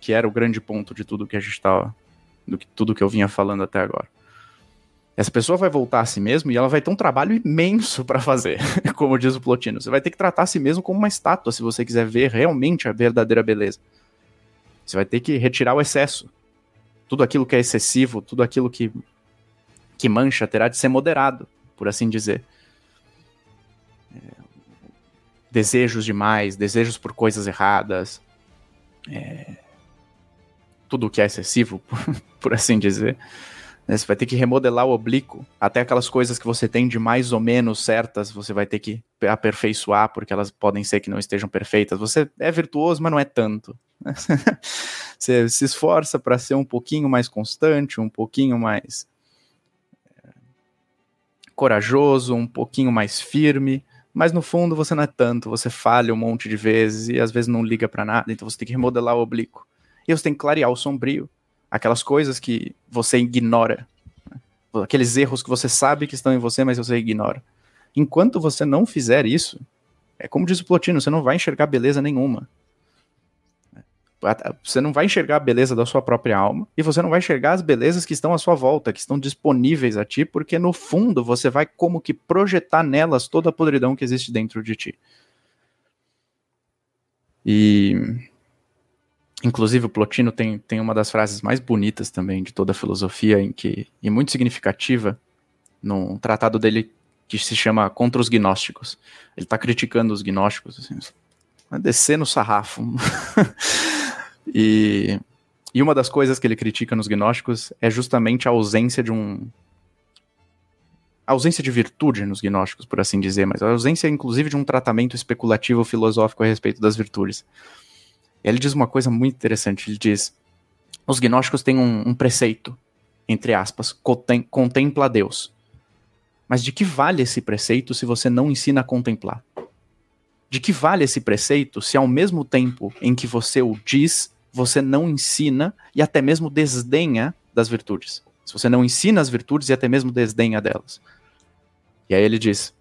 Que era o grande ponto de tudo que a gente estava. do que tudo que eu vinha falando até agora. Essa pessoa vai voltar a si mesmo e ela vai ter um trabalho imenso para fazer, como diz o Plotino. Você vai ter que tratar a si mesmo como uma estátua se você quiser ver realmente a verdadeira beleza. Você vai ter que retirar o excesso. Tudo aquilo que é excessivo, tudo aquilo que, que mancha, terá de ser moderado, por assim dizer. Desejos demais, desejos por coisas erradas. É, tudo que é excessivo, por, assim dizer. Né? Você vai ter que remodelar o oblíquo. Até aquelas coisas que você tem de mais ou menos certas, você vai ter que aperfeiçoar, porque elas podem ser que não estejam perfeitas. Você é virtuoso, mas não é tanto. você se esforça para ser um pouquinho mais constante, um pouquinho mais é, corajoso, um pouquinho mais firme, mas no fundo você não é tanto, você falha um monte de vezes e às vezes não liga para nada, então você tem que remodelar o oblíquo. E você tem que clarear o sombrio aquelas coisas que você ignora, aqueles erros que você sabe que estão em você, mas você ignora. Enquanto você não fizer isso, é como diz o Plotino, você não vai enxergar beleza nenhuma. Você não vai enxergar a beleza da sua própria alma e você não vai enxergar as belezas que estão à sua volta, que estão disponíveis a ti, porque no fundo você vai como que projetar nelas toda a podridão que existe dentro de ti. E Inclusive, o Plotino tem, tem uma das frases mais bonitas também de toda a filosofia, em que, e muito significativa, num tratado dele que se chama Contra os Gnósticos. Ele está criticando os gnósticos, assim, descer no sarrafo. e, e uma das coisas que ele critica nos gnósticos é justamente a ausência de um. A ausência de virtude nos gnósticos, por assim dizer, mas a ausência, inclusive, de um tratamento especulativo filosófico a respeito das virtudes. Ele diz uma coisa muito interessante. Ele diz: os gnósticos têm um, um preceito, entre aspas, contem, contempla Deus. Mas de que vale esse preceito se você não ensina a contemplar? De que vale esse preceito se ao mesmo tempo em que você o diz, você não ensina e até mesmo desdenha das virtudes? Se você não ensina as virtudes e até mesmo desdenha delas. E aí ele diz: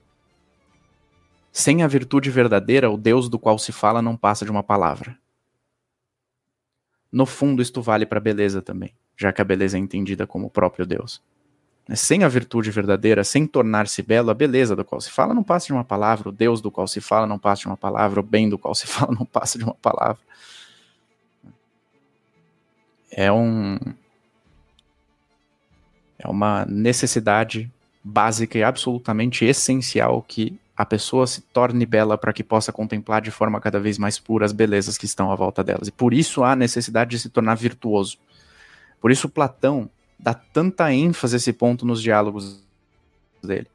Sem a virtude verdadeira, o Deus do qual se fala não passa de uma palavra no fundo isto vale para a beleza também, já que a beleza é entendida como o próprio Deus. Sem a virtude verdadeira, sem tornar-se belo, a beleza do qual se fala não passa de uma palavra, o Deus do qual se fala não passa de uma palavra, o bem do qual se fala não passa de uma palavra. É um. É uma necessidade básica e absolutamente essencial que a pessoa se torne bela para que possa contemplar de forma cada vez mais pura as belezas que estão à volta delas. E por isso há necessidade de se tornar virtuoso. Por isso Platão dá tanta ênfase a esse ponto nos diálogos dele.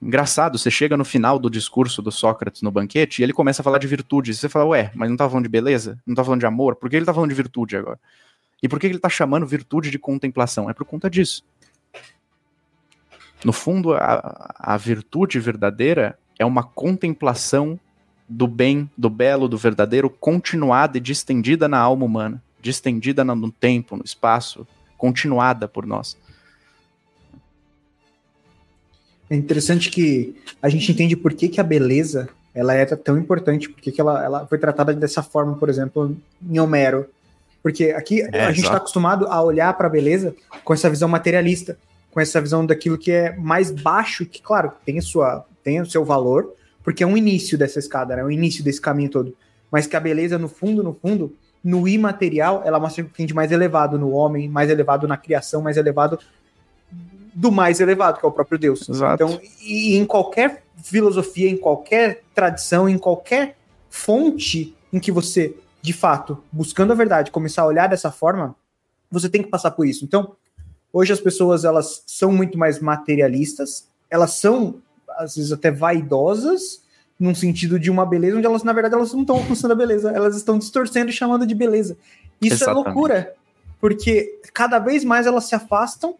Engraçado, você chega no final do discurso do Sócrates no banquete e ele começa a falar de virtudes. Você fala, ué, mas não tá falando de beleza? Não tá falando de amor? Por que ele tá falando de virtude agora? E por que ele tá chamando virtude de contemplação? É por conta disso. No fundo, a, a virtude verdadeira é uma contemplação do bem, do belo, do verdadeiro, continuada e distendida na alma humana, distendida no tempo, no espaço, continuada por nós. É interessante que a gente entende por que, que a beleza ela é tão importante, porque que ela, ela foi tratada dessa forma, por exemplo, em Homero. Porque aqui é, a gente está acostumado a olhar para a beleza com essa visão materialista, com essa visão daquilo que é mais baixo, que, claro, tem, a sua, tem o seu valor, porque é um início dessa escada, né? É o início desse caminho todo. Mas que a beleza, no fundo, no fundo, no imaterial, ela mostra o que tem de mais elevado no homem, mais elevado na criação, mais elevado do mais elevado, que é o próprio Deus. Exato. Então, e em qualquer filosofia, em qualquer tradição, em qualquer fonte em que você, de fato, buscando a verdade, começar a olhar dessa forma, você tem que passar por isso. Então, hoje as pessoas elas são muito mais materialistas, elas são às vezes até vaidosas, num sentido de uma beleza onde elas na verdade elas não estão alcançando a beleza, elas estão distorcendo e chamando de beleza. Isso é Exatamente. é loucura, porque cada vez mais elas se afastam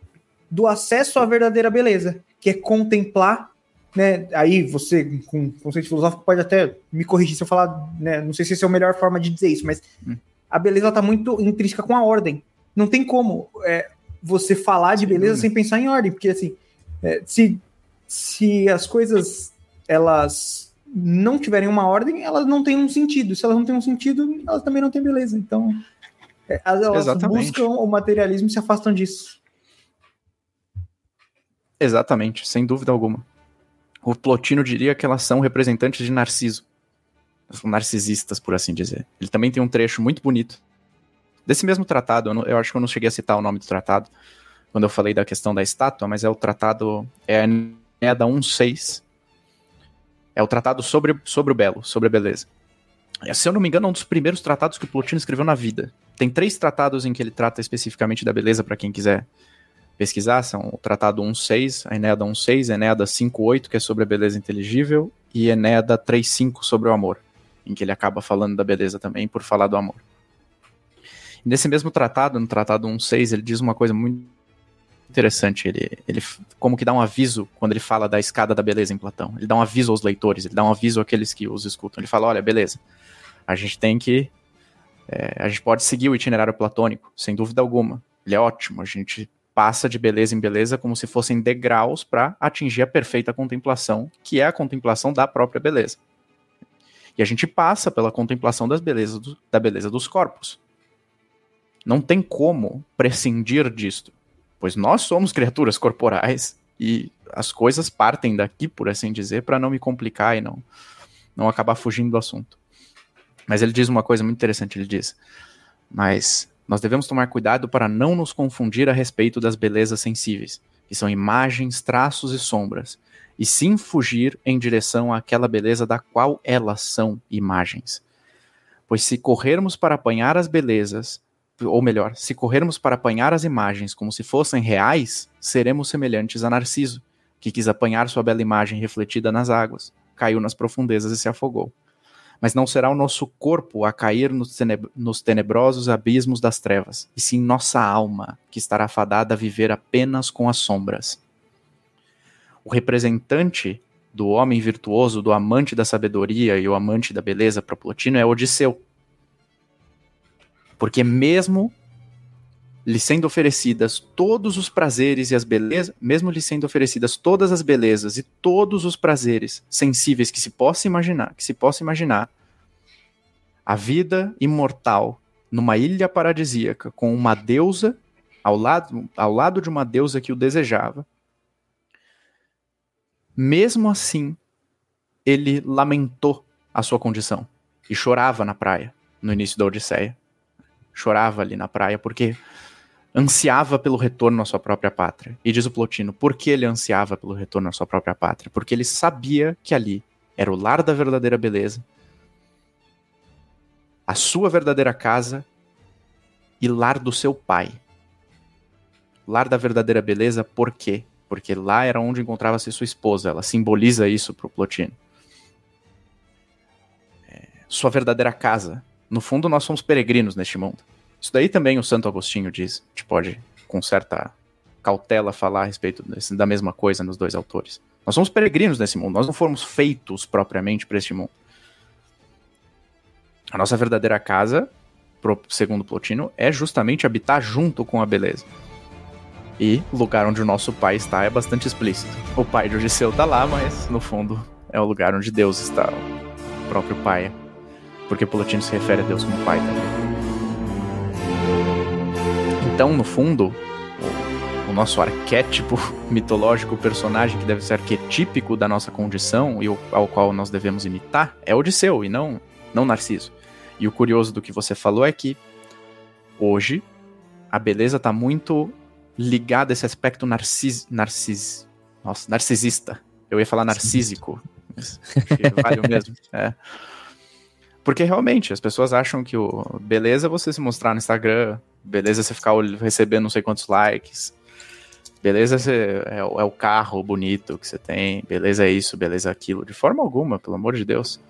do acesso à verdadeira beleza, que é contemplar, né? Aí você, com conceito filosófico, pode até me corrigir se eu falar, né? Não sei se essa é a melhor forma de dizer isso, mas hum. a beleza está muito intrínseca com a ordem. Não tem como é, você falar de beleza Sim. sem pensar em ordem, porque assim, é, se, se as coisas elas não tiverem uma ordem, elas não têm um sentido. Se elas não têm um sentido, elas também não têm beleza. Então, é, elas Exatamente. buscam o materialismo e se afastam disso. Exatamente, sem dúvida alguma. O Plotino diria que elas são representantes de Narciso. São narcisistas, por assim dizer. Ele também tem um trecho muito bonito. Desse mesmo tratado, eu, não, eu acho que eu não cheguei a citar o nome do tratado quando eu falei da questão da estátua, mas é o tratado. É a Eneada 1.6. É o tratado sobre, sobre o belo, sobre a beleza. Se eu não me engano, é um dos primeiros tratados que o Plotino escreveu na vida. Tem três tratados em que ele trata especificamente da beleza, para quem quiser pesquisar, são o Tratado 1.6, a Enéada 1.6, Enéada 5.8, que é sobre a beleza inteligível, e Enéada 3.5 sobre o amor, em que ele acaba falando da beleza também por falar do amor. Nesse mesmo tratado, no Tratado 1.6, ele diz uma coisa muito interessante, ele, ele como que dá um aviso quando ele fala da escada da beleza em Platão. Ele dá um aviso aos leitores, ele dá um aviso àqueles que os escutam. Ele fala, olha, beleza, a gente tem que... É, a gente pode seguir o itinerário platônico, sem dúvida alguma. Ele é ótimo, a gente passa de beleza em beleza como se fossem degraus para atingir a perfeita contemplação, que é a contemplação da própria beleza. E a gente passa pela contemplação das belezas do, da beleza dos corpos. Não tem como prescindir disto, pois nós somos criaturas corporais e as coisas partem daqui, por assim dizer, para não me complicar e não não acabar fugindo do assunto. Mas ele diz uma coisa muito interessante, ele diz: "Mas nós devemos tomar cuidado para não nos confundir a respeito das belezas sensíveis, que são imagens, traços e sombras, e sim fugir em direção àquela beleza da qual elas são imagens. Pois se corrermos para apanhar as belezas, ou melhor, se corrermos para apanhar as imagens como se fossem reais, seremos semelhantes a Narciso, que quis apanhar sua bela imagem refletida nas águas, caiu nas profundezas e se afogou mas não será o nosso corpo a cair nos, teneb nos tenebrosos abismos das trevas, e sim nossa alma, que estará fadada a viver apenas com as sombras. O representante do homem virtuoso, do amante da sabedoria e o amante da beleza para Plotino é Odisseu. Porque mesmo lhe sendo oferecidas todos os prazeres e as belezas, mesmo lhe sendo oferecidas todas as belezas e todos os prazeres sensíveis que se possa imaginar, que se possa imaginar, a vida imortal numa ilha paradisíaca com uma deusa ao lado, ao lado de uma deusa que o desejava. Mesmo assim, ele lamentou a sua condição e chorava na praia no início da Odisseia. Chorava ali na praia porque ansiava pelo retorno à sua própria pátria. E diz o Plotino, por que ele ansiava pelo retorno à sua própria pátria? Porque ele sabia que ali era o lar da verdadeira beleza, a sua verdadeira casa e lar do seu pai. Lar da verdadeira beleza, por quê? Porque lá era onde encontrava-se sua esposa. Ela simboliza isso para o Plotino. É, sua verdadeira casa. No fundo, nós somos peregrinos neste mundo. Isso daí também o Santo Agostinho diz. A gente pode, com certa cautela, falar a respeito desse, da mesma coisa nos dois autores. Nós somos peregrinos nesse mundo, nós não fomos feitos propriamente para este mundo. A nossa verdadeira casa, segundo Plotino, é justamente habitar junto com a beleza. E o lugar onde o nosso pai está é bastante explícito. O pai de Odisseu está lá, mas no fundo é o lugar onde Deus está, o próprio pai. Porque Plotino se refere a Deus como pai também. Então, no fundo, o, nosso arquétipo mitológico, o personagem que deve ser arquetípico da nossa condição e ao qual nós devemos imitar é Odisseu e não, não Narciso. E o curioso do que você falou é que hoje a beleza está muito ligada a esse aspecto narcis, narcis, nossa, narcisista. Eu ia falar narcísico. vale o mesmo. É. Porque realmente, as pessoas acham que o beleza é você se mostrar no Instagram, beleza você ficar recebendo não sei quantos likes, beleza é, é, o carro bonito que você tem, beleza é isso, beleza aquilo. De forma alguma, pelo amor de Deus.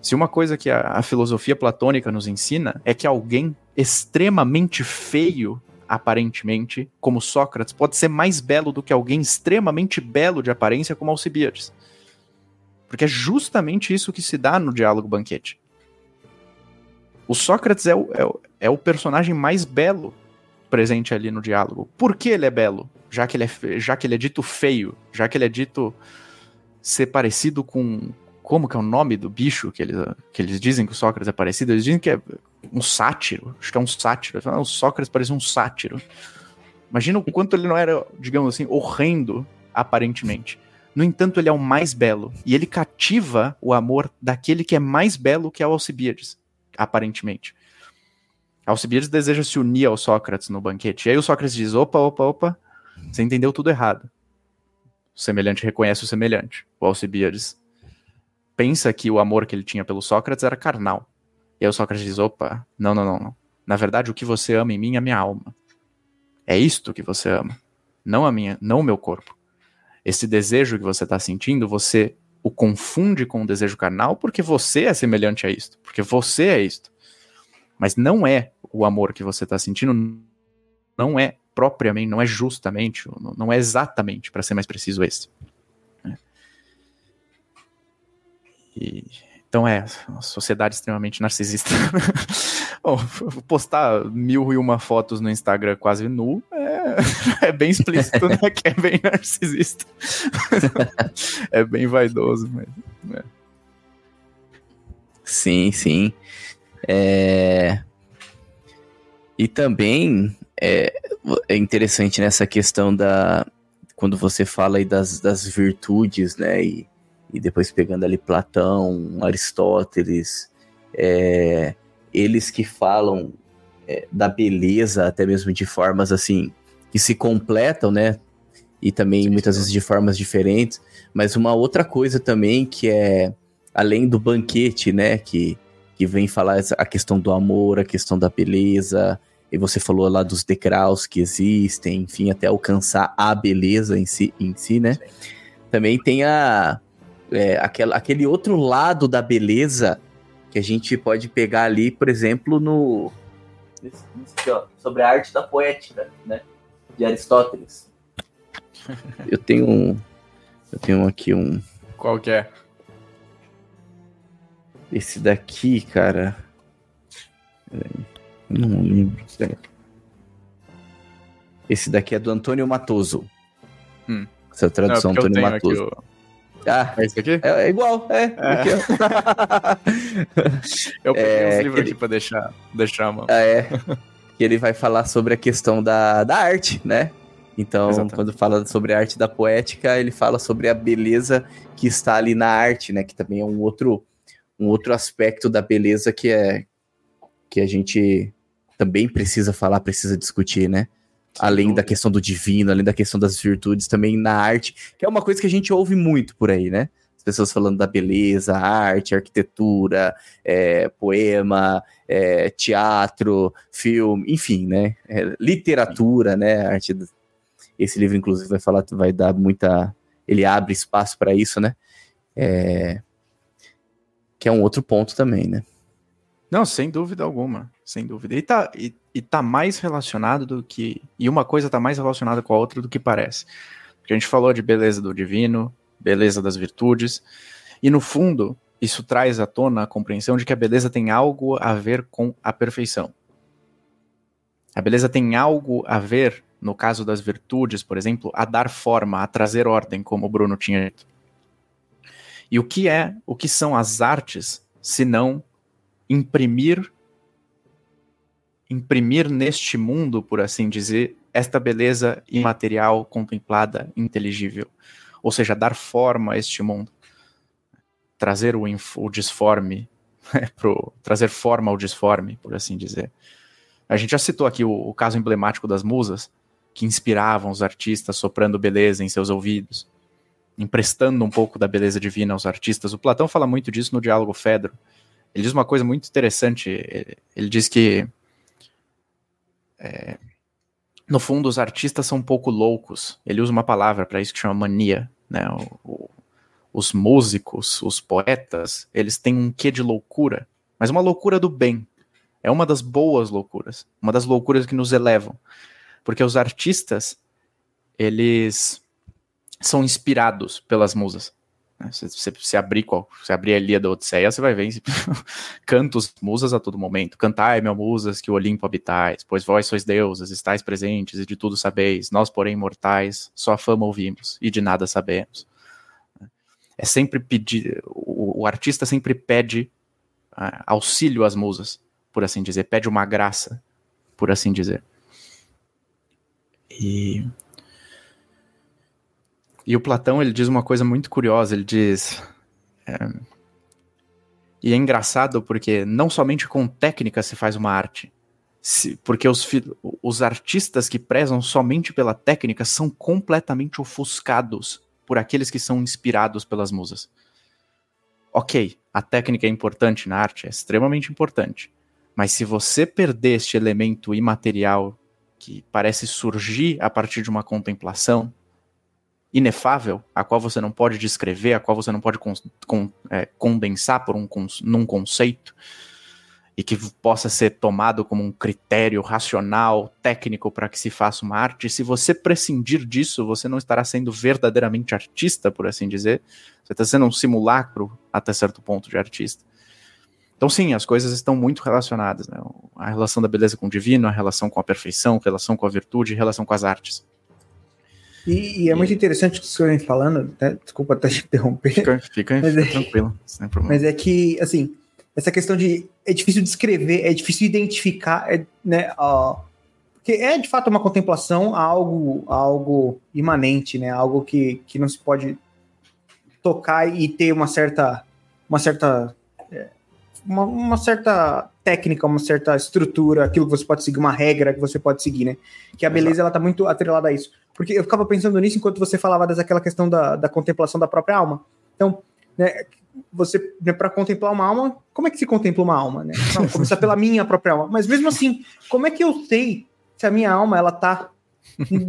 Se uma coisa que a, a filosofia platônica nos ensina é que alguém extremamente feio, aparentemente, como Sócrates, pode ser mais belo do que alguém extremamente belo de aparência, como Alcibiades. Porque é justamente isso que se dá no diálogo banquete. O Sócrates é o, é, o, é o personagem mais belo presente ali no diálogo. Por que ele é belo? Já que ele é, já que ele é dito feio, já que ele é dito ser parecido com, como que é o nome do bicho que eles, que eles dizem que o Sócrates é parecido? Eles dizem que é um sátiro. Acho que é um sátiro. Falam, ah, o Sócrates parece um sátiro. Imagina o quanto ele não era, digamos assim, horrendo, aparentemente. No entanto, ele é o mais belo. E ele cativa o amor daquele que é mais belo que é o Alcibiades, aparentemente. Alcibiades deseja se unir ao Sócrates no banquete. E aí o Sócrates diz: opa, opa, opa, você entendeu tudo errado. O semelhante reconhece o semelhante. O Alcibiades pensa que o amor que ele tinha pelo Sócrates era carnal. E aí o Sócrates diz: opa, não, não, não, não. Na verdade, o que você ama em mim é minha alma. É isto que você ama, não a minha, não o meu corpo. Esse desejo que você está sentindo, você o confunde com o desejo carnal porque você é semelhante a isto, porque você é isto. Mas não é o amor que você está sentindo, não é propriamente, não é justamente, não é exatamente, para ser mais preciso, esse. E, então é, uma sociedade extremamente narcisista. Bom, postar mil e uma fotos no Instagram quase nu é, é bem explícito, né? Que é bem narcisista. é bem vaidoso, mas. É. Sim, sim. É... E também é, é interessante nessa questão da. Quando você fala aí das, das virtudes, né? E e depois pegando ali Platão, Aristóteles, é, eles que falam é, da beleza, até mesmo de formas assim, que se completam, né? E também muitas vezes de formas diferentes. Mas uma outra coisa também que é, além do banquete, né? Que, que vem falar a questão do amor, a questão da beleza, e você falou lá dos degraus que existem, enfim, até alcançar a beleza em si, em si né? Sim. Também tem a, é, aquela, aquele outro lado da beleza que a gente pode pegar ali, por exemplo, no. Nesse, nesse aqui, ó, sobre a arte da poética, né? De Aristóteles. eu tenho um. Eu tenho aqui um. Qual que é? Esse daqui, cara. Não lembro. Esse daqui é do Antônio Matoso. Hum. Essa tradução, Não, Antônio Matoso. Ah, é isso aqui? É, é igual, é. é. Aqui, eu peguei é, uns livros aqui ele... pra deixar, deixar mano. Ah, é. que ele vai falar sobre a questão da, da arte, né? Então, Exatamente. quando fala sobre a arte da poética, ele fala sobre a beleza que está ali na arte, né? Que também é um outro, um outro aspecto da beleza que é que a gente também precisa falar, precisa discutir, né? além da questão do divino, além da questão das virtudes, também na arte, que é uma coisa que a gente ouve muito por aí, né? As pessoas falando da beleza, arte, arquitetura, é, poema, é, teatro, filme, enfim, né? É, literatura, né? Arte. Esse livro, inclusive, vai falar, vai dar muita. Ele abre espaço para isso, né? É, que é um outro ponto também, né? Não, sem dúvida alguma, sem dúvida. E tá, e, e tá mais relacionado do que. E uma coisa tá mais relacionada com a outra do que parece. Porque a gente falou de beleza do divino, beleza das virtudes, e no fundo, isso traz à tona a compreensão de que a beleza tem algo a ver com a perfeição. A beleza tem algo a ver, no caso das virtudes, por exemplo, a dar forma, a trazer ordem, como o Bruno tinha dito. E o que é, o que são as artes, se não imprimir imprimir neste mundo, por assim dizer, esta beleza imaterial, contemplada, inteligível. Ou seja, dar forma a este mundo. Trazer o, o disforme, pro, trazer forma ao disforme, por assim dizer. A gente já citou aqui o, o caso emblemático das musas, que inspiravam os artistas soprando beleza em seus ouvidos, emprestando um pouco da beleza divina aos artistas. O Platão fala muito disso no diálogo Fedro. Ele diz uma coisa muito interessante. Ele diz que é, no fundo, os artistas são um pouco loucos. Ele usa uma palavra para isso que chama mania. Né? O, o, os músicos, os poetas, eles têm um quê de loucura, mas uma loucura do bem. É uma das boas loucuras, uma das loucuras que nos elevam. Porque os artistas, eles são inspirados pelas musas. Né? Se você abrir, qual, se abrir a Ilíada da Odisseia, você vai ver cantos, musas a todo momento. Cantai, meu musas, que o Olimpo habitais, pois vós sois deusas, estáis presentes e de tudo sabeis. Nós, porém, mortais, só a fama ouvimos e de nada sabemos. É sempre pedir, o, o artista sempre pede uh, auxílio às musas, por assim dizer, pede uma graça, por assim dizer. E e o Platão ele diz uma coisa muito curiosa. Ele diz é, e é engraçado porque não somente com técnica se faz uma arte, se, porque os, os artistas que prezam somente pela técnica são completamente ofuscados por aqueles que são inspirados pelas musas. Ok, a técnica é importante na arte, é extremamente importante. Mas se você perder este elemento imaterial que parece surgir a partir de uma contemplação, inefável, a qual você não pode descrever, a qual você não pode con con é, condensar por um num conceito e que possa ser tomado como um critério racional, técnico para que se faça uma arte. Se você prescindir disso, você não estará sendo verdadeiramente artista, por assim dizer. Você está sendo um simulacro até certo ponto de artista. Então, sim, as coisas estão muito relacionadas. Né? A relação da beleza com o divino, a relação com a perfeição, a relação com a virtude, a relação com as artes. E, e é muito interessante o que você vem falando, né? desculpa até te interromper. Fica, fica, mas fica é, tranquilo, sem problema. Mas é que, assim, essa questão de. É difícil descrever, é difícil identificar, é, né? Ó, porque é de fato uma contemplação algo, algo imanente, né? Algo que, que não se pode tocar e ter uma certa. Uma certa. É, uma, uma certa técnica, uma certa estrutura, aquilo que você pode seguir, uma regra que você pode seguir, né? Que a beleza ela tá muito atrelada a isso. Porque eu ficava pensando nisso enquanto você falava daquela questão da, da contemplação da própria alma. Então, né, você, né, para contemplar uma alma, como é que se contempla uma alma, né? Não, começar pela minha própria alma. Mas mesmo assim, como é que eu sei se a minha alma ela tá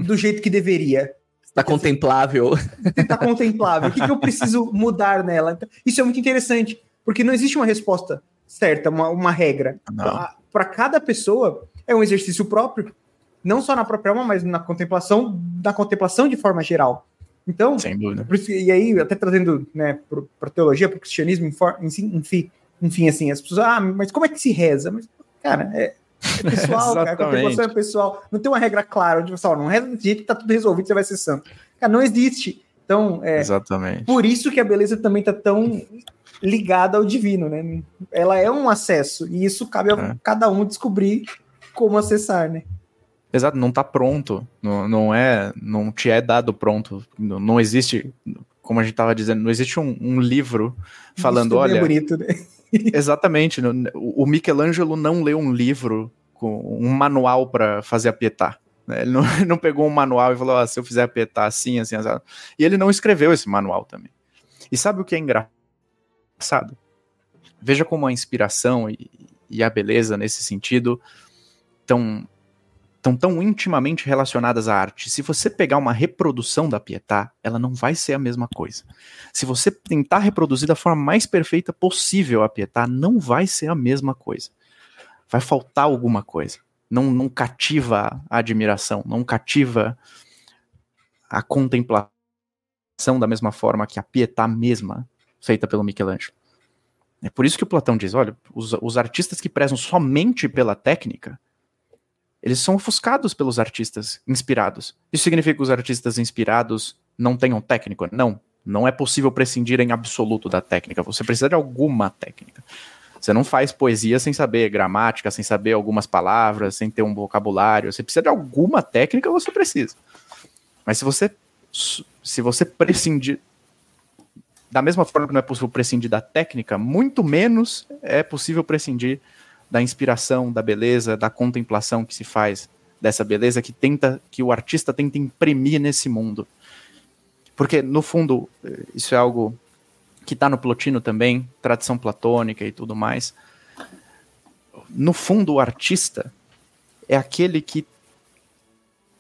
do jeito que deveria? Está contemplável. Está contemplável. O que, que eu preciso mudar nela? Então, isso é muito interessante, porque não existe uma resposta certa, uma, uma regra. Para cada pessoa é um exercício próprio não só na própria alma, mas na contemplação, na contemplação de forma geral. Então, Sem dúvida. e aí, até trazendo né, para teologia, para o cristianismo, enfim, enfim, assim, as pessoas, ah, mas como é que se reza? Mas, cara, é, é pessoal, cara, a contemplação é pessoal. Não tem uma regra clara, onde você fala, não reza desse jeito que tá tudo resolvido, você vai ser santo. Cara, não existe. Então, é Exatamente. por isso que a beleza também tá tão ligada ao divino, né? Ela é um acesso, e isso cabe a é. cada um descobrir como acessar, né? Exato, não está pronto. Não, não é. Não te é dado pronto. Não, não existe. Como a gente estava dizendo, não existe um, um livro falando, olha. É bonito, né? exatamente. O Michelangelo não leu um livro com um manual para fazer a Pietà. Né? Ele não, não, pegou um manual e falou: ah, se eu fizer a Pietà assim, assim, assim. E ele não escreveu esse manual também. E sabe o que é engraçado? Veja como a inspiração e, e a beleza nesse sentido estão estão tão intimamente relacionadas à arte. Se você pegar uma reprodução da Pietà, ela não vai ser a mesma coisa. Se você tentar reproduzir da forma mais perfeita possível a Pietà, não vai ser a mesma coisa. Vai faltar alguma coisa. Não, não cativa a admiração, não cativa a contemplação da mesma forma que a Pietà mesma, feita pelo Michelangelo. É por isso que o Platão diz: olha, os, os artistas que prezam somente pela técnica, eles são ofuscados pelos artistas inspirados. Isso significa que os artistas inspirados não tenham técnico? Não. Não é possível prescindir em absoluto da técnica. Você precisa de alguma técnica. Você não faz poesia sem saber gramática, sem saber algumas palavras, sem ter um vocabulário. Você precisa de alguma técnica, você precisa. Mas se você se você prescindir da mesma forma que não é possível prescindir da técnica, muito menos é possível prescindir da inspiração, da beleza, da contemplação que se faz dessa beleza que tenta que o artista tenta imprimir nesse mundo. Porque no fundo, isso é algo que está no Plotino também, tradição platônica e tudo mais. No fundo, o artista é aquele que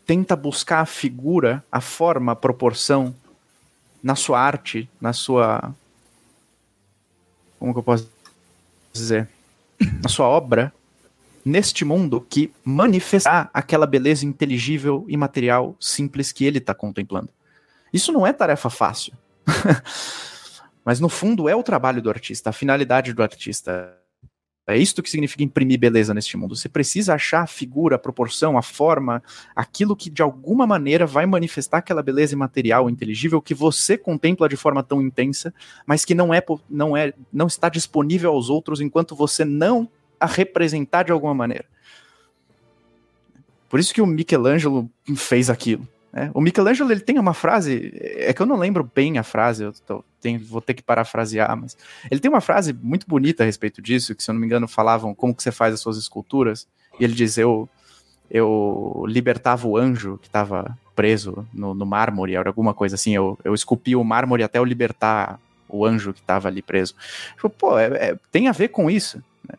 tenta buscar a figura, a forma, a proporção na sua arte, na sua. Como que eu posso dizer? Na sua obra, neste mundo que manifestar aquela beleza inteligível, imaterial, simples que ele está contemplando. Isso não é tarefa fácil. Mas no fundo é o trabalho do artista, a finalidade do artista. É isto que significa imprimir beleza neste mundo. Você precisa achar a figura, a proporção, a forma, aquilo que de alguma maneira vai manifestar aquela beleza imaterial, inteligível que você contempla de forma tão intensa, mas que não é não é não está disponível aos outros enquanto você não a representar de alguma maneira. Por isso que o Michelangelo fez aquilo. Né? O Michelangelo ele tem uma frase, é que eu não lembro bem a frase, eu tô, vou ter que parafrasear, mas ele tem uma frase muito bonita a respeito disso, que se eu não me engano falavam como que você faz as suas esculturas, e ele diz, eu, eu libertava o anjo que estava preso no, no mármore, era alguma coisa assim, eu, eu esculpia o mármore até eu libertar o anjo que estava ali preso. Tipo, pô, é, é, tem a ver com isso. Né?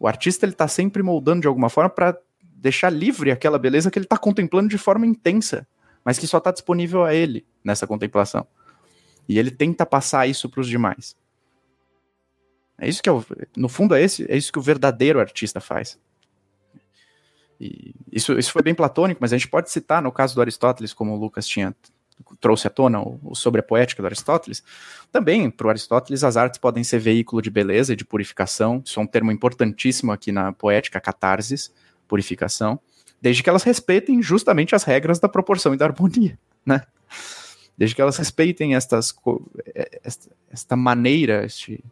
O artista ele está sempre moldando de alguma forma para deixar livre aquela beleza que ele está contemplando de forma intensa mas que só está disponível a ele nessa contemplação. E ele tenta passar isso para os demais. É isso que é o, no fundo é esse, é isso que o verdadeiro artista faz. E isso, isso foi bem platônico, mas a gente pode citar no caso do Aristóteles, como o Lucas tinha trouxe à tona o, o sobre a poética do Aristóteles. Também para o Aristóteles as artes podem ser veículo de beleza e de purificação. Isso é um termo importantíssimo aqui na poética, catarsis, purificação desde que elas respeitem justamente as regras da proporção e da harmonia, né? Desde que elas respeitem estas, é, esta, esta maneira, este,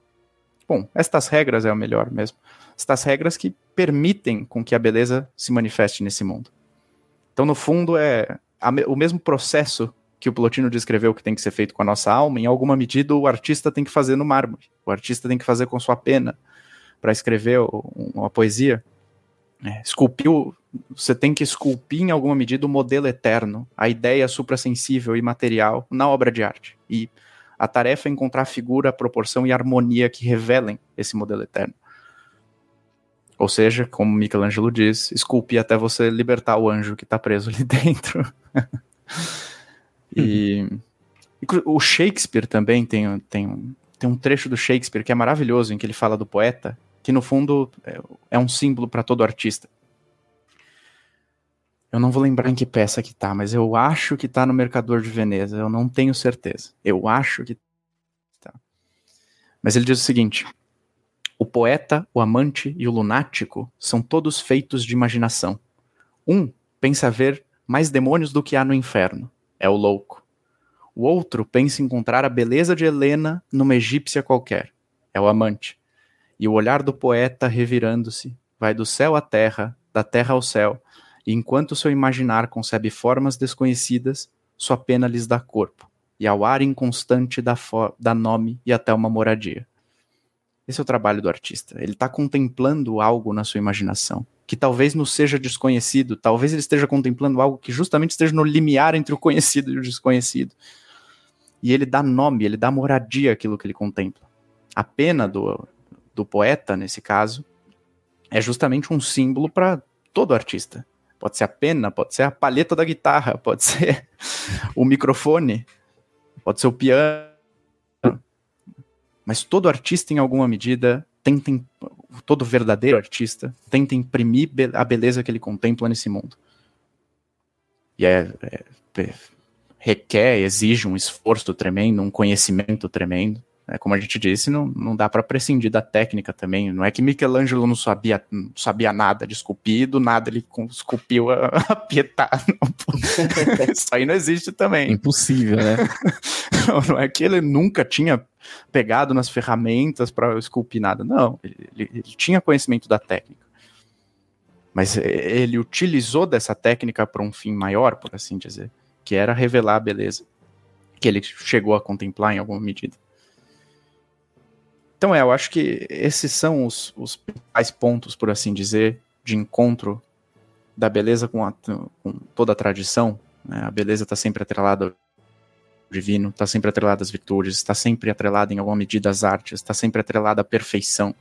bom, estas regras é o melhor mesmo, estas regras que permitem com que a beleza se manifeste nesse mundo. Então, no fundo, é a, o mesmo processo que o Plotino descreveu que tem que ser feito com a nossa alma, em alguma medida o artista tem que fazer no mármore, o artista tem que fazer com sua pena para escrever uma poesia. É, esculpiu você tem que esculpir em alguma medida o modelo eterno, a ideia suprassensível e material na obra de arte. E a tarefa é encontrar a figura, a proporção e a harmonia que revelem esse modelo eterno. Ou seja, como Michelangelo diz, esculpir até você libertar o anjo que está preso ali dentro. e, e, o Shakespeare também tem, tem, tem um trecho do Shakespeare que é maravilhoso, em que ele fala do poeta, que no fundo é, é um símbolo para todo artista. Eu não vou lembrar em que peça que tá, mas eu acho que tá no Mercador de Veneza. Eu não tenho certeza. Eu acho que tá. Mas ele diz o seguinte: o poeta, o amante e o lunático são todos feitos de imaginação. Um pensa ver mais demônios do que há no inferno. É o louco. O outro pensa encontrar a beleza de Helena numa egípcia qualquer. É o amante. E o olhar do poeta, revirando-se, vai do céu à terra, da terra ao céu, e enquanto seu imaginar concebe formas desconhecidas, sua pena lhes dá corpo, e ao ar inconstante dá, dá nome e até uma moradia. Esse é o trabalho do artista. Ele está contemplando algo na sua imaginação, que talvez não seja desconhecido, talvez ele esteja contemplando algo que justamente esteja no limiar entre o conhecido e o desconhecido. E ele dá nome, ele dá moradia àquilo que ele contempla. A pena do, do poeta, nesse caso, é justamente um símbolo para todo artista. Pode ser a pena, pode ser a palheta da guitarra, pode ser o microfone, pode ser o piano. Mas todo artista, em alguma medida, tenta, todo verdadeiro artista, tenta imprimir a beleza que ele contempla nesse mundo. E é, é, é, requer, exige um esforço tremendo, um conhecimento tremendo. É, como a gente disse, não, não dá para prescindir da técnica também. Não é que Michelangelo não sabia, não sabia nada de esculpir, do nada ele esculpiu a, a Pietà. Isso aí não existe também. Impossível, né? não, é que ele nunca tinha pegado nas ferramentas para esculpir nada. Não, ele, ele, ele tinha conhecimento da técnica. Mas ele utilizou dessa técnica para um fim maior, por assim dizer, que era revelar a beleza que ele chegou a contemplar em alguma medida. Então, é, eu acho que esses são os, os principais pontos, por assim dizer, de encontro da beleza com, a, com toda a tradição. Né? A beleza está sempre atrelada ao divino, está sempre atrelada às virtudes, está sempre atrelada em alguma medida às artes, está sempre atrelada à perfeição.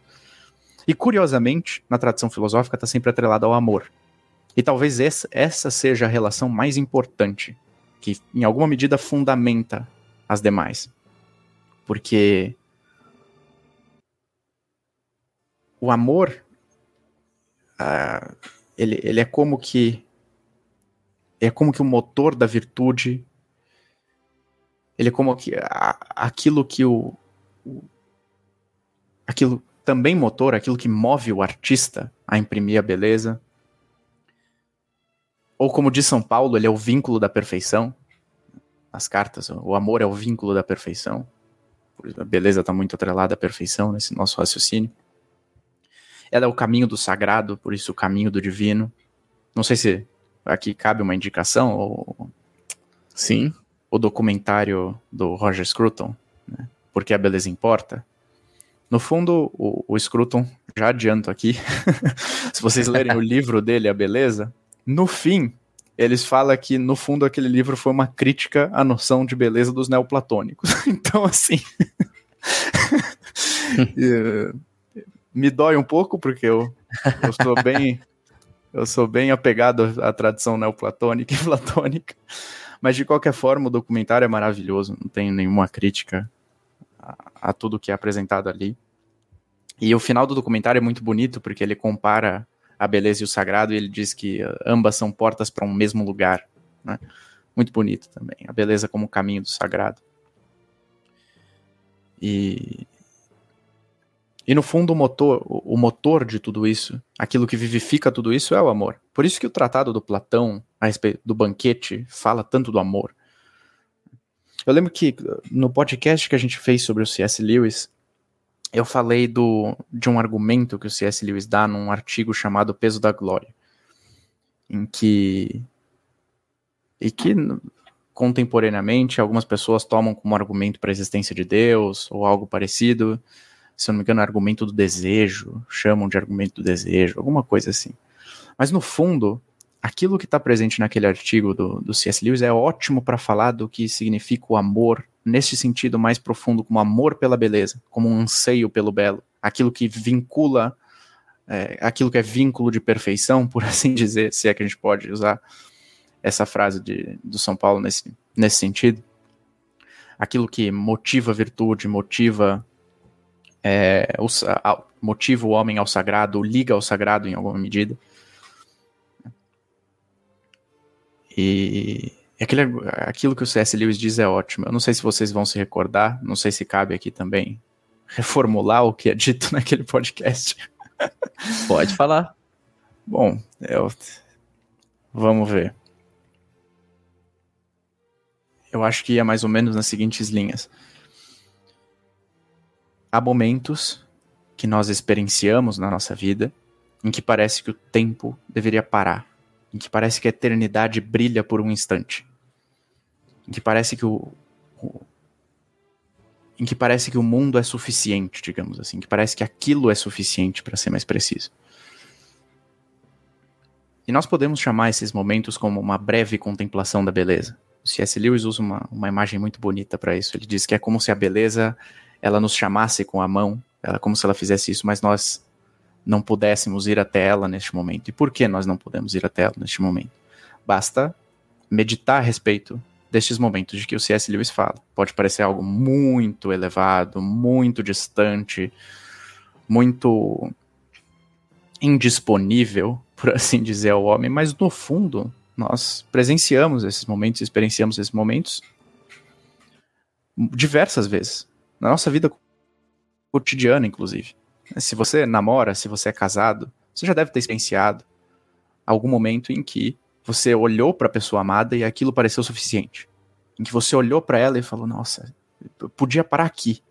E curiosamente, na tradição filosófica, está sempre atrelada ao amor. E talvez essa, essa seja a relação mais importante, que em alguma medida fundamenta as demais. Porque o amor, uh, ele, ele é como que é como que o motor da virtude, ele é como que a, aquilo que o, o, aquilo também motor, aquilo que move o artista a imprimir a beleza. Ou como diz São Paulo, ele é o vínculo da perfeição. As cartas, o amor é o vínculo da perfeição. A beleza está muito atrelada à perfeição nesse nosso raciocínio. Ela é o caminho do sagrado, por isso o caminho do divino. Não sei se aqui cabe uma indicação ou. Sim. O documentário do Roger Scruton, né? Porque a beleza importa. No fundo, o, o Scruton, já adianto aqui, se vocês lerem o livro dele, A Beleza, no fim, eles falam que, no fundo, aquele livro foi uma crítica à noção de beleza dos neoplatônicos. então, assim. me dói um pouco, porque eu, eu sou bem. eu sou bem apegado à tradição neoplatônica e platônica. Mas de qualquer forma, o documentário é maravilhoso, não tenho nenhuma crítica a, a tudo que é apresentado ali. E o final do documentário é muito bonito, porque ele compara a beleza e o sagrado e ele diz que ambas são portas para um mesmo lugar. Né? Muito bonito também. A beleza como caminho do sagrado. E, e no fundo, o motor, o motor de tudo isso, aquilo que vivifica tudo isso é o amor. Por isso que o tratado do Platão, a respeito do banquete, fala tanto do amor. Eu lembro que no podcast que a gente fez sobre o C.S. Lewis, eu falei do, de um argumento que o C.S. Lewis dá num artigo chamado Peso da Glória, em que e que contemporaneamente algumas pessoas tomam como argumento para a existência de Deus ou algo parecido, se eu não me engano, argumento do desejo, chamam de argumento do desejo, alguma coisa assim. Mas no fundo, aquilo que está presente naquele artigo do, do C.S. Lewis é ótimo para falar do que significa o amor, nesse sentido mais profundo, como amor pela beleza, como um anseio pelo belo, aquilo que vincula, é, aquilo que é vínculo de perfeição, por assim dizer, se é que a gente pode usar essa frase de, do São Paulo nesse, nesse sentido. Aquilo que motiva virtude, motiva é, o, a, motiva o homem ao sagrado, liga ao sagrado em alguma medida. E aquele, aquilo que o C.S. Lewis diz é ótimo. Eu não sei se vocês vão se recordar, não sei se cabe aqui também reformular o que é dito naquele podcast. Pode falar. Bom, eu, vamos ver. Eu acho que é mais ou menos nas seguintes linhas há momentos que nós experienciamos na nossa vida em que parece que o tempo deveria parar, em que parece que a eternidade brilha por um instante, em que parece que o, o em que parece que o mundo é suficiente, digamos assim, que parece que aquilo é suficiente para ser mais preciso. E nós podemos chamar esses momentos como uma breve contemplação da beleza. O C.S. Lewis usa uma, uma imagem muito bonita para isso. Ele diz que é como se a beleza ela nos chamasse com a mão, ela, como se ela fizesse isso, mas nós não pudéssemos ir até ela neste momento. E por que nós não podemos ir até ela neste momento? Basta meditar a respeito destes momentos de que o C.S. Lewis fala. Pode parecer algo muito elevado, muito distante, muito indisponível, por assim dizer, ao homem, mas no fundo nós presenciamos esses momentos, experienciamos esses momentos diversas vezes na nossa vida cotidiana, inclusive. Se você namora, se você é casado, você já deve ter experienciado algum momento em que você olhou para a pessoa amada e aquilo pareceu suficiente. Em que você olhou para ela e falou: Nossa, eu podia parar aqui.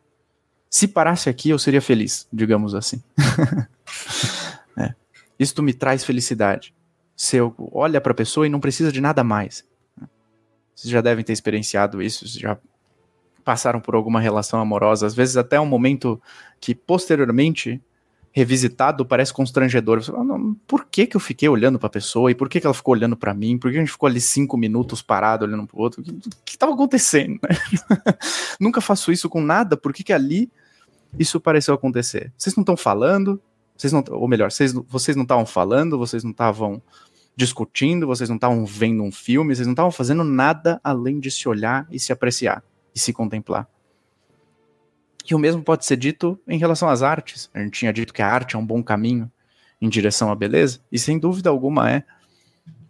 Se parasse aqui, eu seria feliz, digamos assim. é. Isto me traz felicidade. Você olha para a pessoa e não precisa de nada mais. Vocês já devem ter experienciado isso, já passaram por alguma relação amorosa, às vezes até um momento que posteriormente revisitado parece constrangedor. Você fala, por que, que eu fiquei olhando para a pessoa e por que, que ela ficou olhando para mim? Por que a gente ficou ali cinco minutos parado olhando para o outro? O que estava acontecendo? Nunca faço isso com nada. Por que, que ali isso pareceu acontecer? Vocês não estão falando? Vocês não, ou melhor, vocês, vocês não estavam falando? Vocês não estavam discutindo? Vocês não estavam vendo um filme? Vocês não estavam fazendo nada além de se olhar e se apreciar e se contemplar. E o mesmo pode ser dito em relação às artes. A gente tinha dito que a arte é um bom caminho em direção à beleza, e sem dúvida alguma é.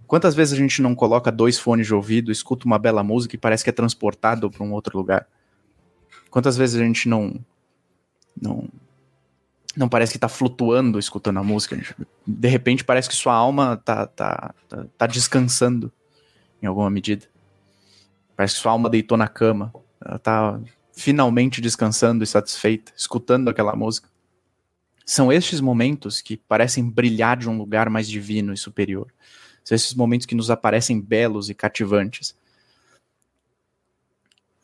Quantas vezes a gente não coloca dois fones de ouvido, escuta uma bela música e parece que é transportado para um outro lugar? Quantas vezes a gente não não não parece que está flutuando escutando a música? De repente parece que sua alma tá, tá, tá, tá descansando em alguma medida. Parece que sua alma deitou na cama. Ela tá finalmente descansando e satisfeita, escutando aquela música. São estes momentos que parecem brilhar de um lugar mais divino e superior. São esses momentos que nos aparecem belos e cativantes.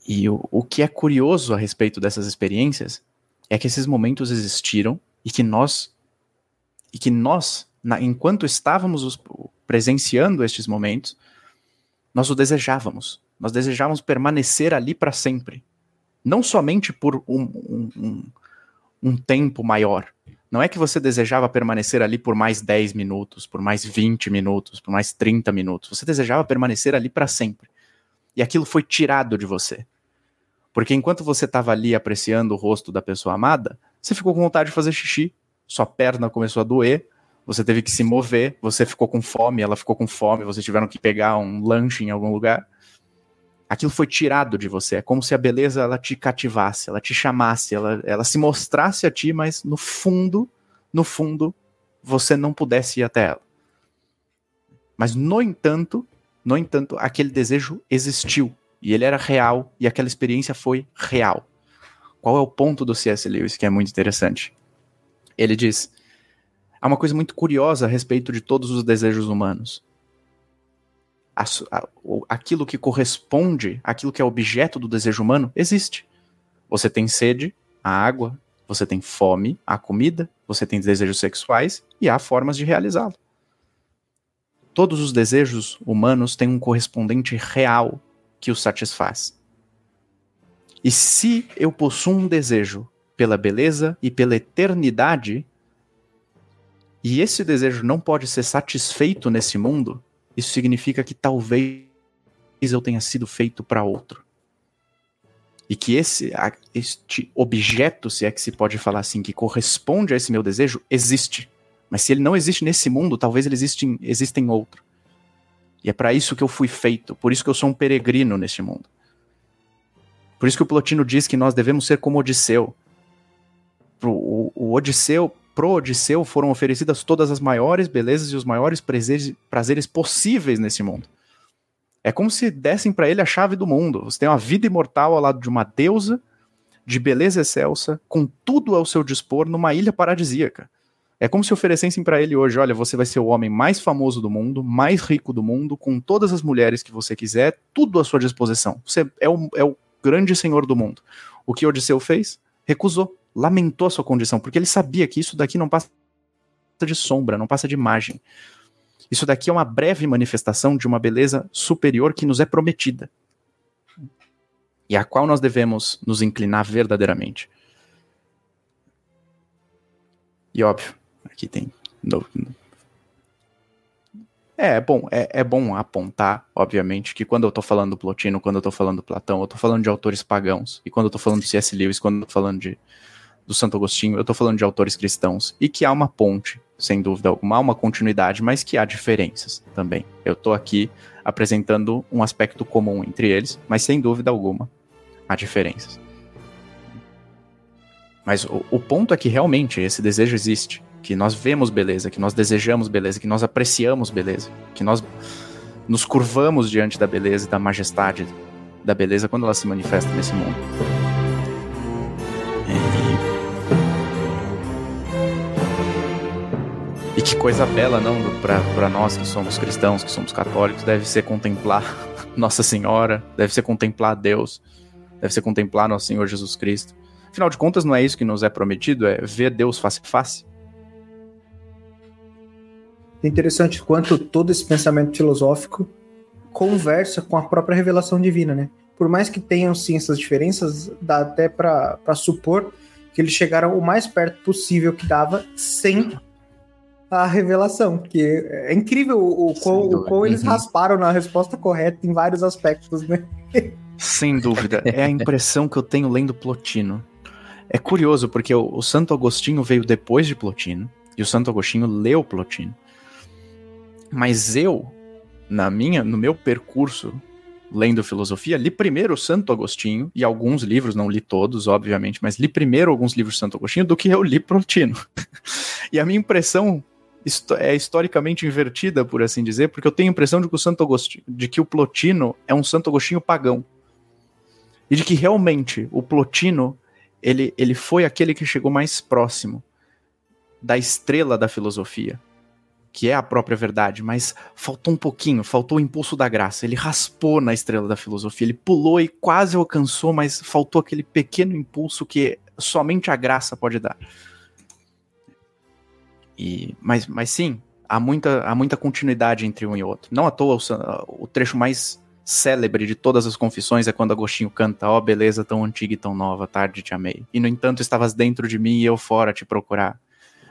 E o, o que é curioso a respeito dessas experiências é que esses momentos existiram e que nós e que nós, na, enquanto estávamos os, presenciando estes momentos, nós o desejávamos. Nós desejávamos permanecer ali para sempre não somente por um, um, um, um tempo maior. Não é que você desejava permanecer ali por mais 10 minutos, por mais 20 minutos, por mais 30 minutos. Você desejava permanecer ali para sempre. E aquilo foi tirado de você. Porque enquanto você estava ali apreciando o rosto da pessoa amada, você ficou com vontade de fazer xixi, sua perna começou a doer, você teve que se mover, você ficou com fome, ela ficou com fome, vocês tiveram que pegar um lanche em algum lugar aquilo foi tirado de você. É como se a beleza ela te cativasse, ela te chamasse, ela, ela se mostrasse a ti, mas no fundo, no fundo, você não pudesse ir até ela. Mas no entanto, no entanto, aquele desejo existiu e ele era real e aquela experiência foi real. Qual é o ponto do C.S. Lewis que é muito interessante? Ele diz: há uma coisa muito curiosa a respeito de todos os desejos humanos a, a, aquilo que corresponde, aquilo que é objeto do desejo humano, existe. Você tem sede, a água, você tem fome, a comida, você tem desejos sexuais e há formas de realizá-lo. Todos os desejos humanos têm um correspondente real que os satisfaz. E se eu possuo um desejo pela beleza e pela eternidade, e esse desejo não pode ser satisfeito nesse mundo, isso significa que talvez eu tenha sido feito para outro. E que esse este objeto, se é que se pode falar assim, que corresponde a esse meu desejo, existe. Mas se ele não existe nesse mundo, talvez ele existe em, exista em outro. E é para isso que eu fui feito. Por isso que eu sou um peregrino neste mundo. Por isso que o Plotino diz que nós devemos ser como Odisseu. O, o Odisseu pro Odisseu foram oferecidas todas as maiores belezas e os maiores prazeres, prazeres possíveis nesse mundo. É como se dessem para ele a chave do mundo. Você tem uma vida imortal ao lado de uma deusa, de beleza excelsa, com tudo ao seu dispor numa ilha paradisíaca. É como se oferecessem para ele hoje: olha, você vai ser o homem mais famoso do mundo, mais rico do mundo, com todas as mulheres que você quiser, tudo à sua disposição. Você é o, é o grande senhor do mundo. O que Odisseu fez? Recusou lamentou a sua condição, porque ele sabia que isso daqui não passa de sombra, não passa de imagem. Isso daqui é uma breve manifestação de uma beleza superior que nos é prometida e a qual nós devemos nos inclinar verdadeiramente. E óbvio, aqui tem. É, é bom, é, é, bom apontar, obviamente, que quando eu tô falando do Plotino, quando eu tô falando do Platão, eu tô falando de autores pagãos. E quando eu tô falando de C.S. Lewis, quando eu tô falando de do Santo Agostinho, eu estou falando de autores cristãos, e que há uma ponte, sem dúvida alguma, há uma continuidade, mas que há diferenças também. Eu estou aqui apresentando um aspecto comum entre eles, mas sem dúvida alguma há diferenças. Mas o, o ponto é que realmente esse desejo existe. Que nós vemos beleza, que nós desejamos beleza, que nós apreciamos beleza, que nós nos curvamos diante da beleza e da majestade da beleza quando ela se manifesta nesse mundo. E que coisa bela, não, para nós que somos cristãos, que somos católicos, deve ser contemplar Nossa Senhora, deve ser contemplar Deus, deve ser contemplar Nosso Senhor Jesus Cristo. Afinal de contas, não é isso que nos é prometido, é ver Deus face a face. É interessante quanto todo esse pensamento filosófico conversa com a própria revelação divina, né? Por mais que tenham sim essas diferenças, dá até para supor que eles chegaram o mais perto possível que dava sem a revelação, que é incrível o, quão, o quão eles uhum. rasparam na resposta correta em vários aspectos, né? Sem dúvida. É a impressão que eu tenho lendo Plotino. É curioso, porque o, o Santo Agostinho veio depois de Plotino, e o Santo Agostinho leu Plotino. Mas eu, na minha, no meu percurso lendo filosofia, li primeiro o Santo Agostinho e alguns livros, não li todos, obviamente, mas li primeiro alguns livros de Santo Agostinho do que eu li Plotino. e a minha impressão é historicamente invertida, por assim dizer, porque eu tenho a impressão de que o Santo Agostinho, de que o Plotino é um Santo Agostinho pagão. E de que realmente o Plotino, ele, ele foi aquele que chegou mais próximo da estrela da filosofia, que é a própria verdade, mas faltou um pouquinho, faltou o impulso da graça. Ele raspou na estrela da filosofia, ele pulou e quase alcançou, mas faltou aquele pequeno impulso que somente a graça pode dar. E, mas, mas sim, há muita, há muita continuidade entre um e outro. Não à toa o, o trecho mais célebre de todas as confissões é quando Agostinho canta: Ó oh, beleza tão antiga e tão nova, tarde te amei. E no entanto estavas dentro de mim e eu fora te procurar.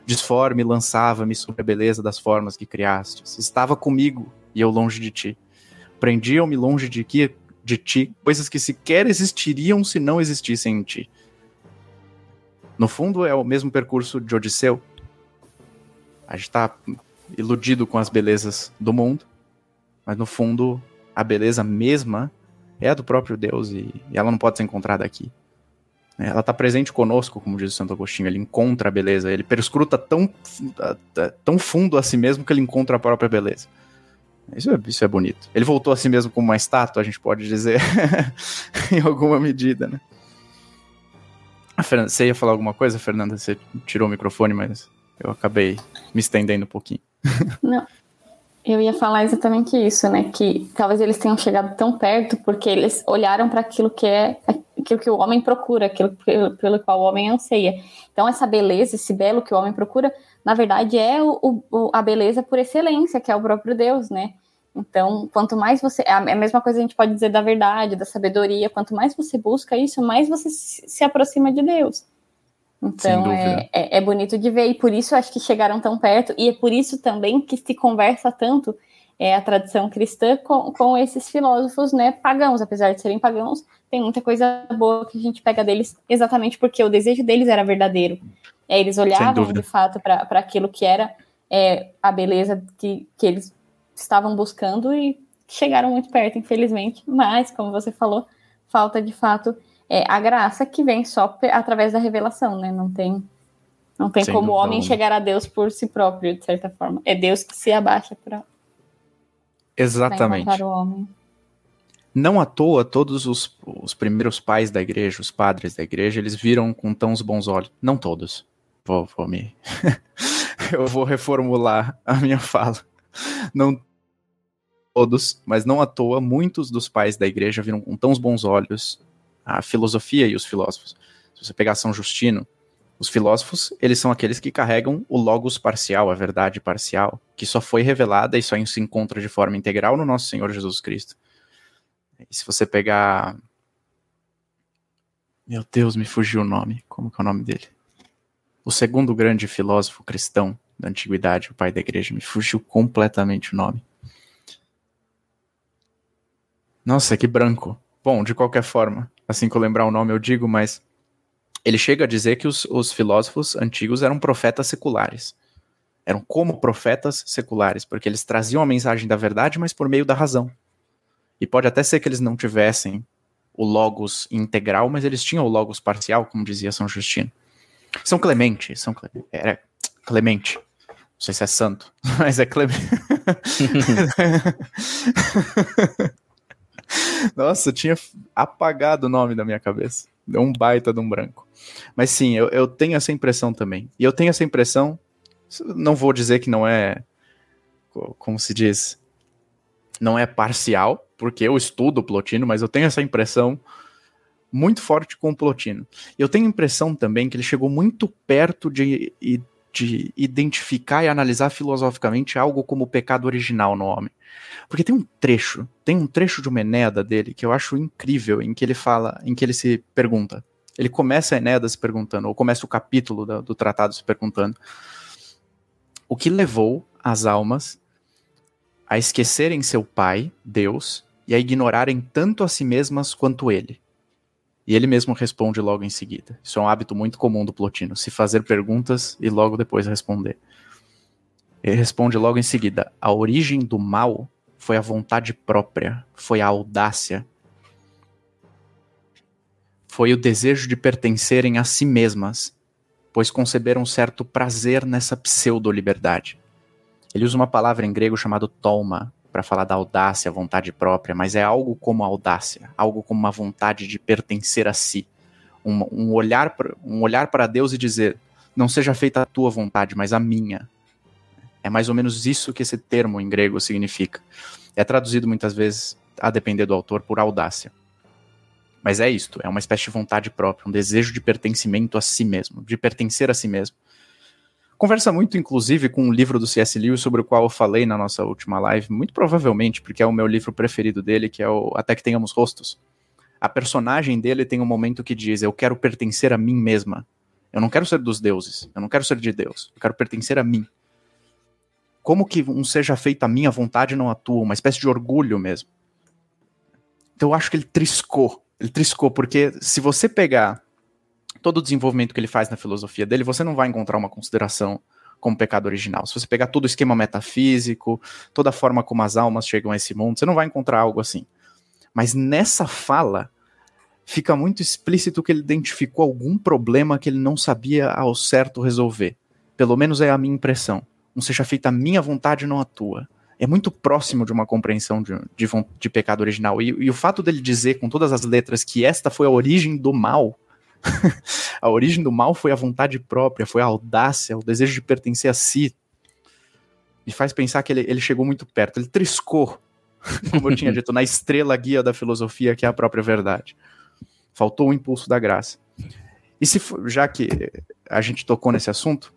Disforme lançava-me sobre a beleza das formas que criaste. Estava comigo e eu longe de ti. Prendiam-me longe de, que, de ti coisas que sequer existiriam se não existissem em ti. No fundo, é o mesmo percurso de Odisseu, a gente está iludido com as belezas do mundo, mas no fundo a beleza mesma é a do próprio Deus e, e ela não pode ser encontrada aqui. Ela está presente conosco, como diz o Santo Agostinho, ele encontra a beleza, ele perscruta tão, tão fundo a si mesmo que ele encontra a própria beleza. Isso é, isso é bonito. Ele voltou a si mesmo como uma estátua, a gente pode dizer, em alguma medida, né? Fernanda, você ia falar alguma coisa, Fernanda? Você tirou o microfone, mas eu acabei me estendendo um pouquinho. Não. Eu ia falar exatamente isso, né? Que talvez eles tenham chegado tão perto porque eles olharam para aquilo que é aquilo que o homem procura, aquilo pelo, pelo, qual o homem anseia. Então, essa beleza, esse belo que o homem procura, na verdade, é o, o, a beleza por excelência, que é o próprio Deus, né? Então, quanto mais você. É a mesma coisa a gente pode dizer da verdade, da sabedoria. Quanto mais você busca isso, mais você se aproxima de Deus. Então é, é, é, bonito de ver, e por isso acho que chegaram tão perto, e é por isso também que se conversa tanto é, a tradição cristã com, com esses filósofos né, pagãos, apesar de serem pagãos, tem muita coisa boa que a gente pega deles exatamente porque o desejo deles era verdadeiro. É, eles olhavam de fato para aquilo que era é, a beleza que, que eles estavam buscando e chegaram muito perto, infelizmente, mas, como você falou, falta de fato é, a graça que vem só através da revelação, né? Não tem, não tem como o homem chegar a Deus por si próprio, de certa forma. É Deus que se abaixa para Exatamente. o homem. Não à toa, todos os, os primeiros pais da igreja, os padres da igreja, eles viram com tão bons olhos. Não todos. Vou, vou me. Eu vou reformular a minha fala. Não todos, mas não à toa, muitos dos pais da igreja viram com tão bons olhos a filosofia e os filósofos. Se você pegar São Justino, os filósofos, eles são aqueles que carregam o logos parcial, a verdade parcial, que só foi revelada e só se encontra de forma integral no nosso Senhor Jesus Cristo. E se você pegar. Meu Deus, me fugiu o nome. Como que é o nome dele? O segundo grande filósofo cristão da antiguidade, o pai da igreja, me fugiu completamente o nome. Nossa, que branco. Bom, de qualquer forma, assim que eu lembrar o nome eu digo, mas ele chega a dizer que os, os filósofos antigos eram profetas seculares. Eram como profetas seculares, porque eles traziam a mensagem da verdade, mas por meio da razão. E pode até ser que eles não tivessem o logos integral, mas eles tinham o logos parcial, como dizia São Justino. São Clemente, São Clemente. Era Clemente. Não sei se é santo, mas é Clemente. Nossa, tinha apagado o nome da minha cabeça. Deu um baita de um branco. Mas sim, eu, eu tenho essa impressão também. E eu tenho essa impressão, não vou dizer que não é, como se diz, não é parcial, porque eu estudo o Plotino, mas eu tenho essa impressão muito forte com o Plotino. Eu tenho a impressão também que ele chegou muito perto de, de identificar e analisar filosoficamente algo como o pecado original no homem. Porque tem um trecho, tem um trecho de uma Enéada dele que eu acho incrível, em que ele fala, em que ele se pergunta. Ele começa a Enéada se perguntando, ou começa o capítulo do, do tratado se perguntando: o que levou as almas a esquecerem seu pai, Deus, e a ignorarem tanto a si mesmas quanto ele? E ele mesmo responde logo em seguida. Isso é um hábito muito comum do Plotino, se fazer perguntas e logo depois responder. Ele responde logo em seguida: a origem do mal foi a vontade própria, foi a audácia, foi o desejo de pertencerem a si mesmas, pois conceberam certo prazer nessa pseudo-liberdade. Ele usa uma palavra em grego chamada tolma, para falar da audácia, vontade própria, mas é algo como a audácia, algo como uma vontade de pertencer a si, um, um olhar um olhar para Deus e dizer não seja feita a tua vontade, mas a minha. É mais ou menos isso que esse termo em grego significa. É traduzido muitas vezes, a depender do autor, por audácia. Mas é isto, é uma espécie de vontade própria, um desejo de pertencimento a si mesmo, de pertencer a si mesmo. Conversa muito, inclusive, com um livro do C.S. Lewis sobre o qual eu falei na nossa última live, muito provavelmente porque é o meu livro preferido dele, que é o Até que Tenhamos Rostos. A personagem dele tem um momento que diz: Eu quero pertencer a mim mesma. Eu não quero ser dos deuses, eu não quero ser de Deus, eu quero pertencer a mim. Como que um seja feito a minha vontade não atua, uma espécie de orgulho mesmo. Então eu acho que ele triscou, ele triscou, porque se você pegar todo o desenvolvimento que ele faz na filosofia dele, você não vai encontrar uma consideração como pecado original. Se você pegar todo o esquema metafísico, toda a forma como as almas chegam a esse mundo, você não vai encontrar algo assim. Mas nessa fala, fica muito explícito que ele identificou algum problema que ele não sabia ao certo resolver. Pelo menos é a minha impressão. Não seja feita a minha vontade, não a tua. É muito próximo de uma compreensão de, de, de pecado original. E, e o fato dele dizer com todas as letras que esta foi a origem do mal a origem do mal foi a vontade própria, foi a audácia, o desejo de pertencer a si. Me faz pensar que ele, ele chegou muito perto, ele triscou, como eu tinha dito, na estrela guia da filosofia, que é a própria verdade. Faltou o impulso da graça. E se já que a gente tocou nesse assunto,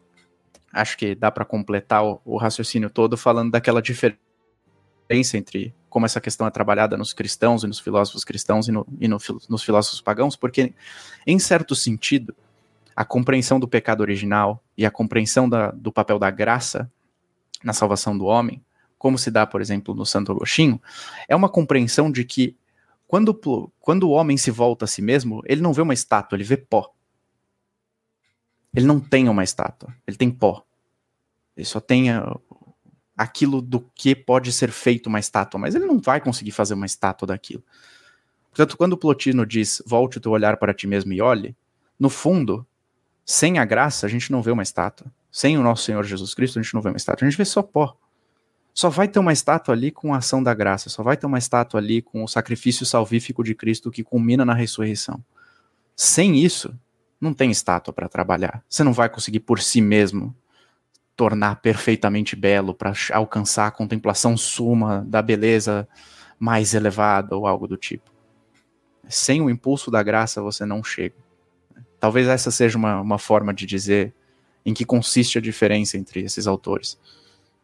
acho que dá para completar o, o raciocínio todo falando daquela diferença entre como essa questão é trabalhada nos cristãos e nos filósofos cristãos e, no, e no, nos filósofos pagãos, porque, em certo sentido, a compreensão do pecado original e a compreensão da, do papel da graça na salvação do homem, como se dá, por exemplo, no Santo Agostinho, é uma compreensão de que quando, quando o homem se volta a si mesmo, ele não vê uma estátua, ele vê pó. Ele não tem uma estátua, ele tem pó. Ele só tem aquilo do que pode ser feito uma estátua, mas ele não vai conseguir fazer uma estátua daquilo. Portanto, quando Plotino diz volte o teu olhar para ti mesmo e olhe, no fundo, sem a graça, a gente não vê uma estátua. Sem o nosso Senhor Jesus Cristo, a gente não vê uma estátua, a gente vê só pó. Só vai ter uma estátua ali com a ação da graça, só vai ter uma estátua ali com o sacrifício salvífico de Cristo que culmina na ressurreição. Sem isso, não tem estátua para trabalhar. Você não vai conseguir por si mesmo tornar perfeitamente belo, para alcançar a contemplação suma da beleza mais elevada ou algo do tipo. Sem o impulso da graça você não chega. Talvez essa seja uma, uma forma de dizer em que consiste a diferença entre esses autores.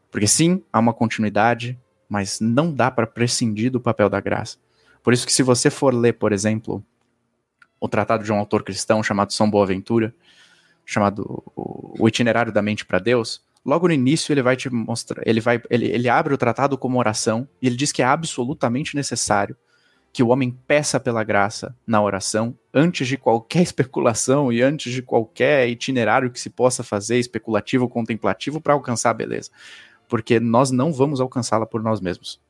Porque sim, há uma continuidade, mas não dá para prescindir do papel da graça. Por isso que se você for ler, por exemplo, o tratado de um autor cristão chamado São Boaventura, chamado O Itinerário da Mente para Deus, logo no início ele vai te mostrar, ele vai, ele, ele abre o tratado como oração e ele diz que é absolutamente necessário que o homem peça pela graça na oração antes de qualquer especulação e antes de qualquer itinerário que se possa fazer especulativo ou contemplativo para alcançar a beleza, porque nós não vamos alcançá-la por nós mesmos.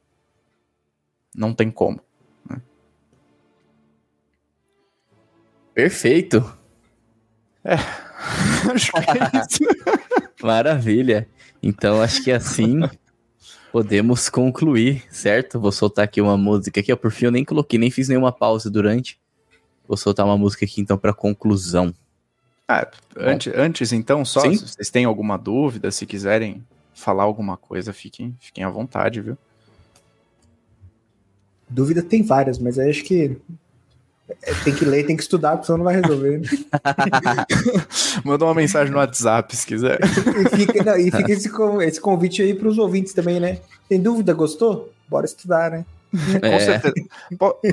Não tem como. Né? Perfeito. É, acho que é isso. Maravilha. Então acho que assim podemos concluir, certo? Vou soltar aqui uma música aqui, ó, por fim eu nem coloquei, nem fiz nenhuma pausa durante. Vou soltar uma música aqui então para conclusão. Ah, antes, antes então, só Sim? se vocês têm alguma dúvida, se quiserem falar alguma coisa, fiquem, fiquem à vontade, viu? Dúvida tem várias, mas aí acho que tem que ler, tem que estudar, porque senão não vai resolver. Né? Manda uma mensagem no WhatsApp se quiser. e fica, não, e fica esse, esse convite aí para os ouvintes também, né? Tem dúvida? Gostou? Bora estudar, né? É. Com certeza.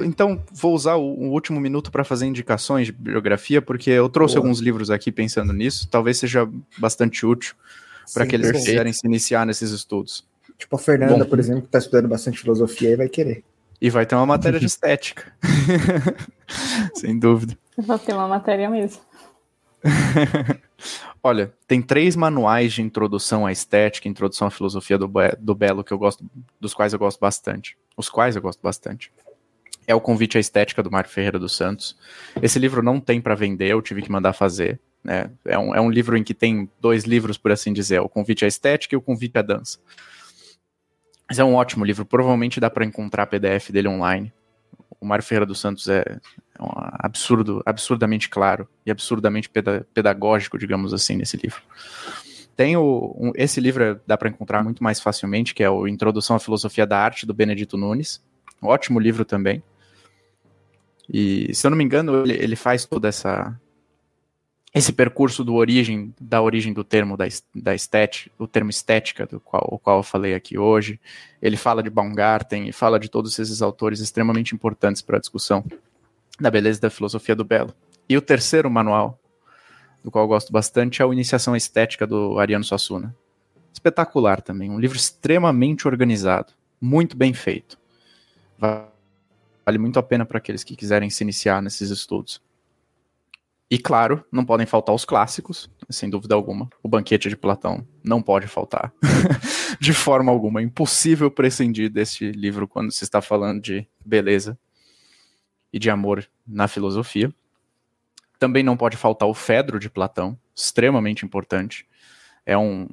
Então, vou usar o, último minuto para fazer indicações de bibliografia, porque eu trouxe Boa. alguns livros aqui pensando nisso. Talvez seja bastante útil para aqueles que quiserem se iniciar nesses estudos. Tipo a Fernanda, Bom, por exemplo, que está estudando bastante filosofia e vai querer. E vai ter uma matéria de estética. Sem dúvida. Vai ter uma matéria mesmo. Olha, tem três manuais de introdução à estética, introdução à filosofia do, do Belo que eu gosto, dos quais eu gosto bastante. Os quais eu gosto bastante. É o Convite à Estética do Mário Ferreira dos Santos. Esse livro não tem para vender, eu tive que mandar fazer. Né? É, um, é um livro em que tem dois livros, por assim dizer, o Convite à Estética e o Convite à Dança. Mas é um ótimo livro, provavelmente dá para encontrar PDF dele online. O Mário Ferreira dos Santos é, é um absurdo, absurdamente claro e absurdamente pedagógico, digamos assim, nesse livro. Tem o, um, esse livro dá para encontrar muito mais facilmente, que é o Introdução à Filosofia da Arte, do Benedito Nunes. Um ótimo livro também. E, se eu não me engano, ele, ele faz toda essa, esse percurso do origem, da origem do termo da, da estética, o termo estética, do qual, o qual eu falei aqui hoje. Ele fala de Baumgarten e fala de todos esses autores extremamente importantes para a discussão da beleza da filosofia do belo. E o terceiro manual, do qual eu gosto bastante, é o Iniciação Estética do Ariano Suassuna. Espetacular também, um livro extremamente organizado, muito bem feito. Vale muito a pena para aqueles que quiserem se iniciar nesses estudos. E claro, não podem faltar os clássicos, sem dúvida alguma. O Banquete de Platão não pode faltar. de forma alguma. É impossível prescindir deste livro quando se está falando de beleza e de amor na filosofia. Também não pode faltar o Fedro de Platão, extremamente importante. É um.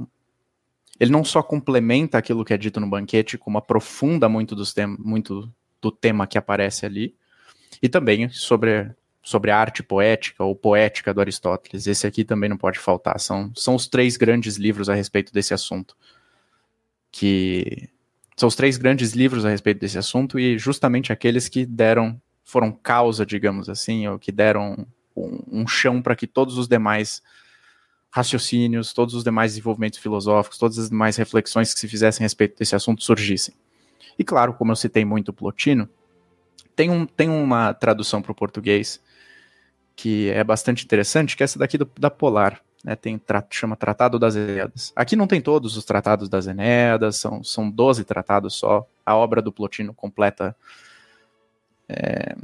Ele não só complementa aquilo que é dito no banquete, como aprofunda muito, dos tem... muito do tema que aparece ali. E também sobre sobre a arte poética ou poética do Aristóteles. Esse aqui também não pode faltar. São, são os três grandes livros a respeito desse assunto. Que são os três grandes livros a respeito desse assunto e justamente aqueles que deram, foram causa, digamos assim, ou que deram um, um chão para que todos os demais raciocínios, todos os demais desenvolvimentos filosóficos, todas as demais reflexões que se fizessem a respeito desse assunto surgissem. E claro, como eu citei muito Plotino, tem, um, tem uma tradução para o português que é bastante interessante, que é essa daqui do, da Polar. Né, tem chama Tratado das Enéadas. Aqui não tem todos os tratados das Enéadas, são, são 12 tratados só. A obra do Plotino completa é,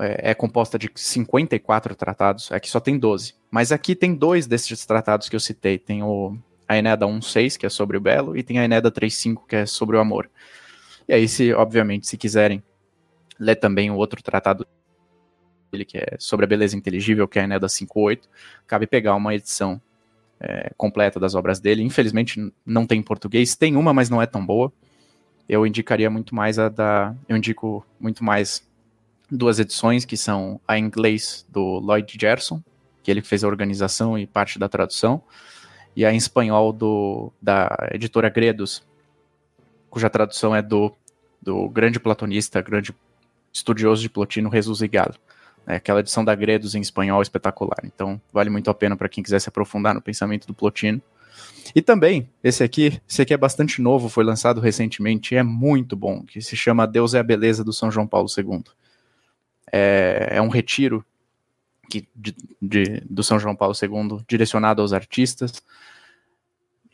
é, é composta de 54 tratados, aqui só tem 12. Mas aqui tem dois desses tratados que eu citei. Tem o, a Enéada 1.6, que é sobre o belo, e tem a Enéada 3.5, que é sobre o amor. E aí, se, obviamente, se quiserem ler também o outro tratado dele, que é sobre a beleza inteligível, que é a Eneda 5.8, cabe pegar uma edição é, completa das obras dele. Infelizmente não tem em português, tem uma, mas não é tão boa. Eu indicaria muito mais a da. Eu indico muito mais duas edições, que são a inglês do Lloyd Gerson, que ele fez a organização e parte da tradução, e a em espanhol do, da editora Gredos, cuja tradução é do, do grande platonista, grande estudioso de Plotino, Jesus Igalo. É aquela edição da Gredos em espanhol espetacular. Então, vale muito a pena para quem quiser se aprofundar no pensamento do Plotino. E também, esse aqui, esse aqui é bastante novo, foi lançado recentemente, é muito bom, que se chama Deus é a Beleza do São João Paulo II. É, é um retiro que, de, de, do São João Paulo II direcionado aos artistas.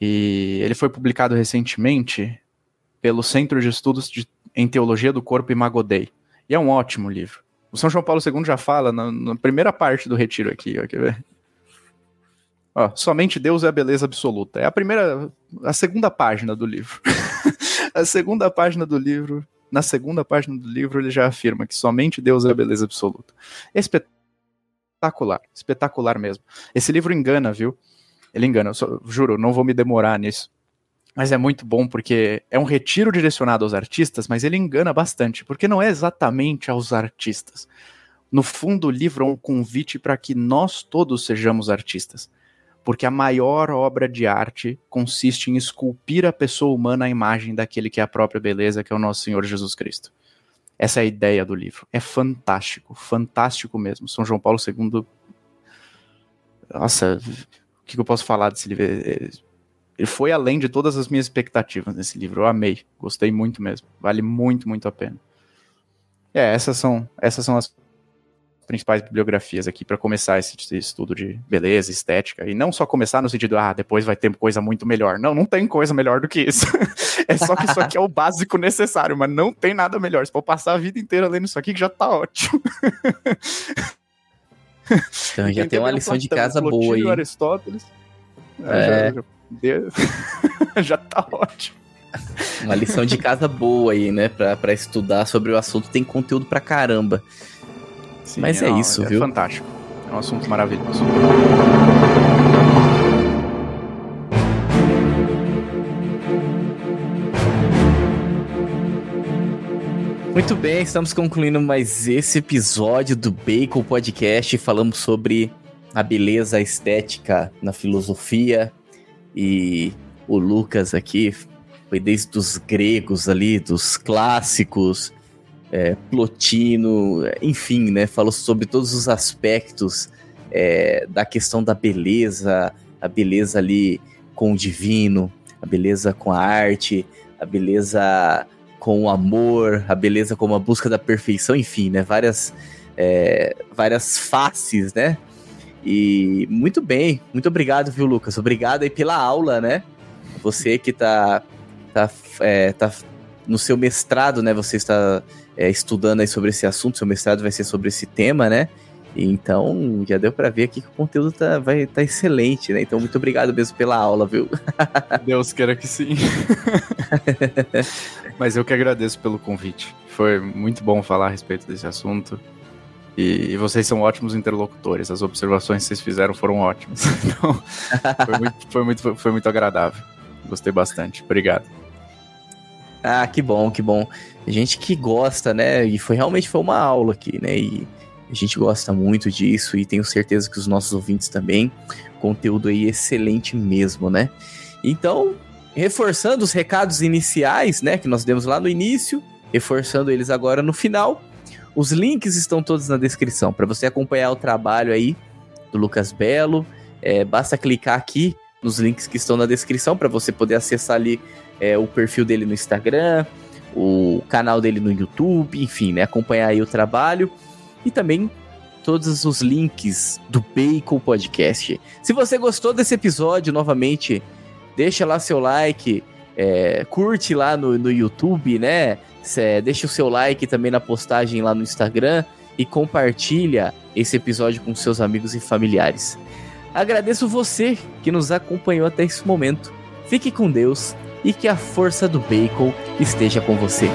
E ele foi publicado recentemente pelo Centro de Estudos de, em Teologia do Corpo e Magodei. E é um ótimo livro. O São João Paulo II já fala na, na primeira parte do retiro aqui, ó, quer ver? Ó, somente Deus é a beleza absoluta. É a primeira, a segunda página do livro. a segunda página do livro, na segunda página do livro ele já afirma que somente Deus é a beleza absoluta. Espetacular espetacular, mesmo. Esse livro engana, viu? Ele engana, eu só, juro, não vou me demorar nisso. Mas é muito bom porque é um retiro direcionado aos artistas, mas ele engana bastante, porque não é exatamente aos artistas. No fundo, o livro é um convite para que nós todos sejamos artistas. Porque a maior obra de arte consiste em esculpir a pessoa humana à imagem daquele que é a própria beleza, que é o nosso Senhor Jesus Cristo. Essa é a ideia do livro. É fantástico, fantástico mesmo. São João Paulo II. Nossa, o que eu posso falar desse livro? É, é, ele foi além de todas as minhas expectativas nesse livro. Eu amei, gostei muito mesmo. Vale muito, muito a pena. É, essas são, essas são as principais bibliografias aqui para começar esse, estudo de beleza, estética. E não só começar no sentido, ah, depois vai ter coisa muito melhor. Não, não tem coisa melhor do que isso. é só que isso aqui é o básico necessário, mas não tem nada melhor. Se for passar a vida inteira lendo isso aqui, que já tá ótimo. Então já tem uma lição de casa boa aí. Aristóteles. É. Já, já, já tá ótimo. Uma lição de casa boa aí, né? Pra, pra estudar sobre o assunto. Tem conteúdo pra caramba. Sim, Mas é, é isso, é viu? Fantástico. É um assunto maravilhoso. Muito bem, estamos concluindo mais esse episódio do Bacon Podcast. Falamos sobre a beleza estética na filosofia e o Lucas aqui foi desde os gregos ali, dos clássicos, é, Plotino, enfim, né? Falou sobre todos os aspectos é, da questão da beleza, a beleza ali com o divino, a beleza com a arte, a beleza com o amor, a beleza como a busca da perfeição, enfim, né? Várias, é, várias faces, né? E muito bem, muito obrigado, viu, Lucas? Obrigado aí pela aula, né? Você que tá, tá, é, tá no seu mestrado, né? Você está é, estudando aí sobre esse assunto, seu mestrado vai ser sobre esse tema, né? Então, já deu para ver aqui que o conteúdo tá, vai tá excelente, né? Então, muito obrigado mesmo pela aula, viu? Deus queira que sim. Mas eu que agradeço pelo convite. Foi muito bom falar a respeito desse assunto. E, e, vocês são ótimos interlocutores. As observações que vocês fizeram foram ótimas. Então, foi muito, foi muito, foi muito agradável. Gostei bastante. Obrigado. Ah, que bom, que bom. Gente que gosta, né? E foi realmente foi uma aula aqui, né? E a gente gosta muito disso e tenho certeza que os nossos ouvintes também. Conteúdo aí excelente mesmo, né? Então, reforçando os recados iniciais, né, que nós demos lá no início, reforçando eles agora no final. Os links estão todos na descrição para você acompanhar o trabalho aí do Lucas Belo. É, basta clicar aqui nos links que estão na descrição para você poder acessar ali é, o perfil dele no Instagram, o canal dele no YouTube, enfim, né, acompanhar aí o trabalho e também todos os links do Bacon Podcast. Se você gostou desse episódio, novamente, deixa lá seu like, é, curte lá no, no YouTube, né? Cê, deixa o seu like também na postagem lá no Instagram e compartilha esse episódio com seus amigos e familiares. Agradeço você que nos acompanhou até esse momento. Fique com Deus e que a força do bacon esteja com você.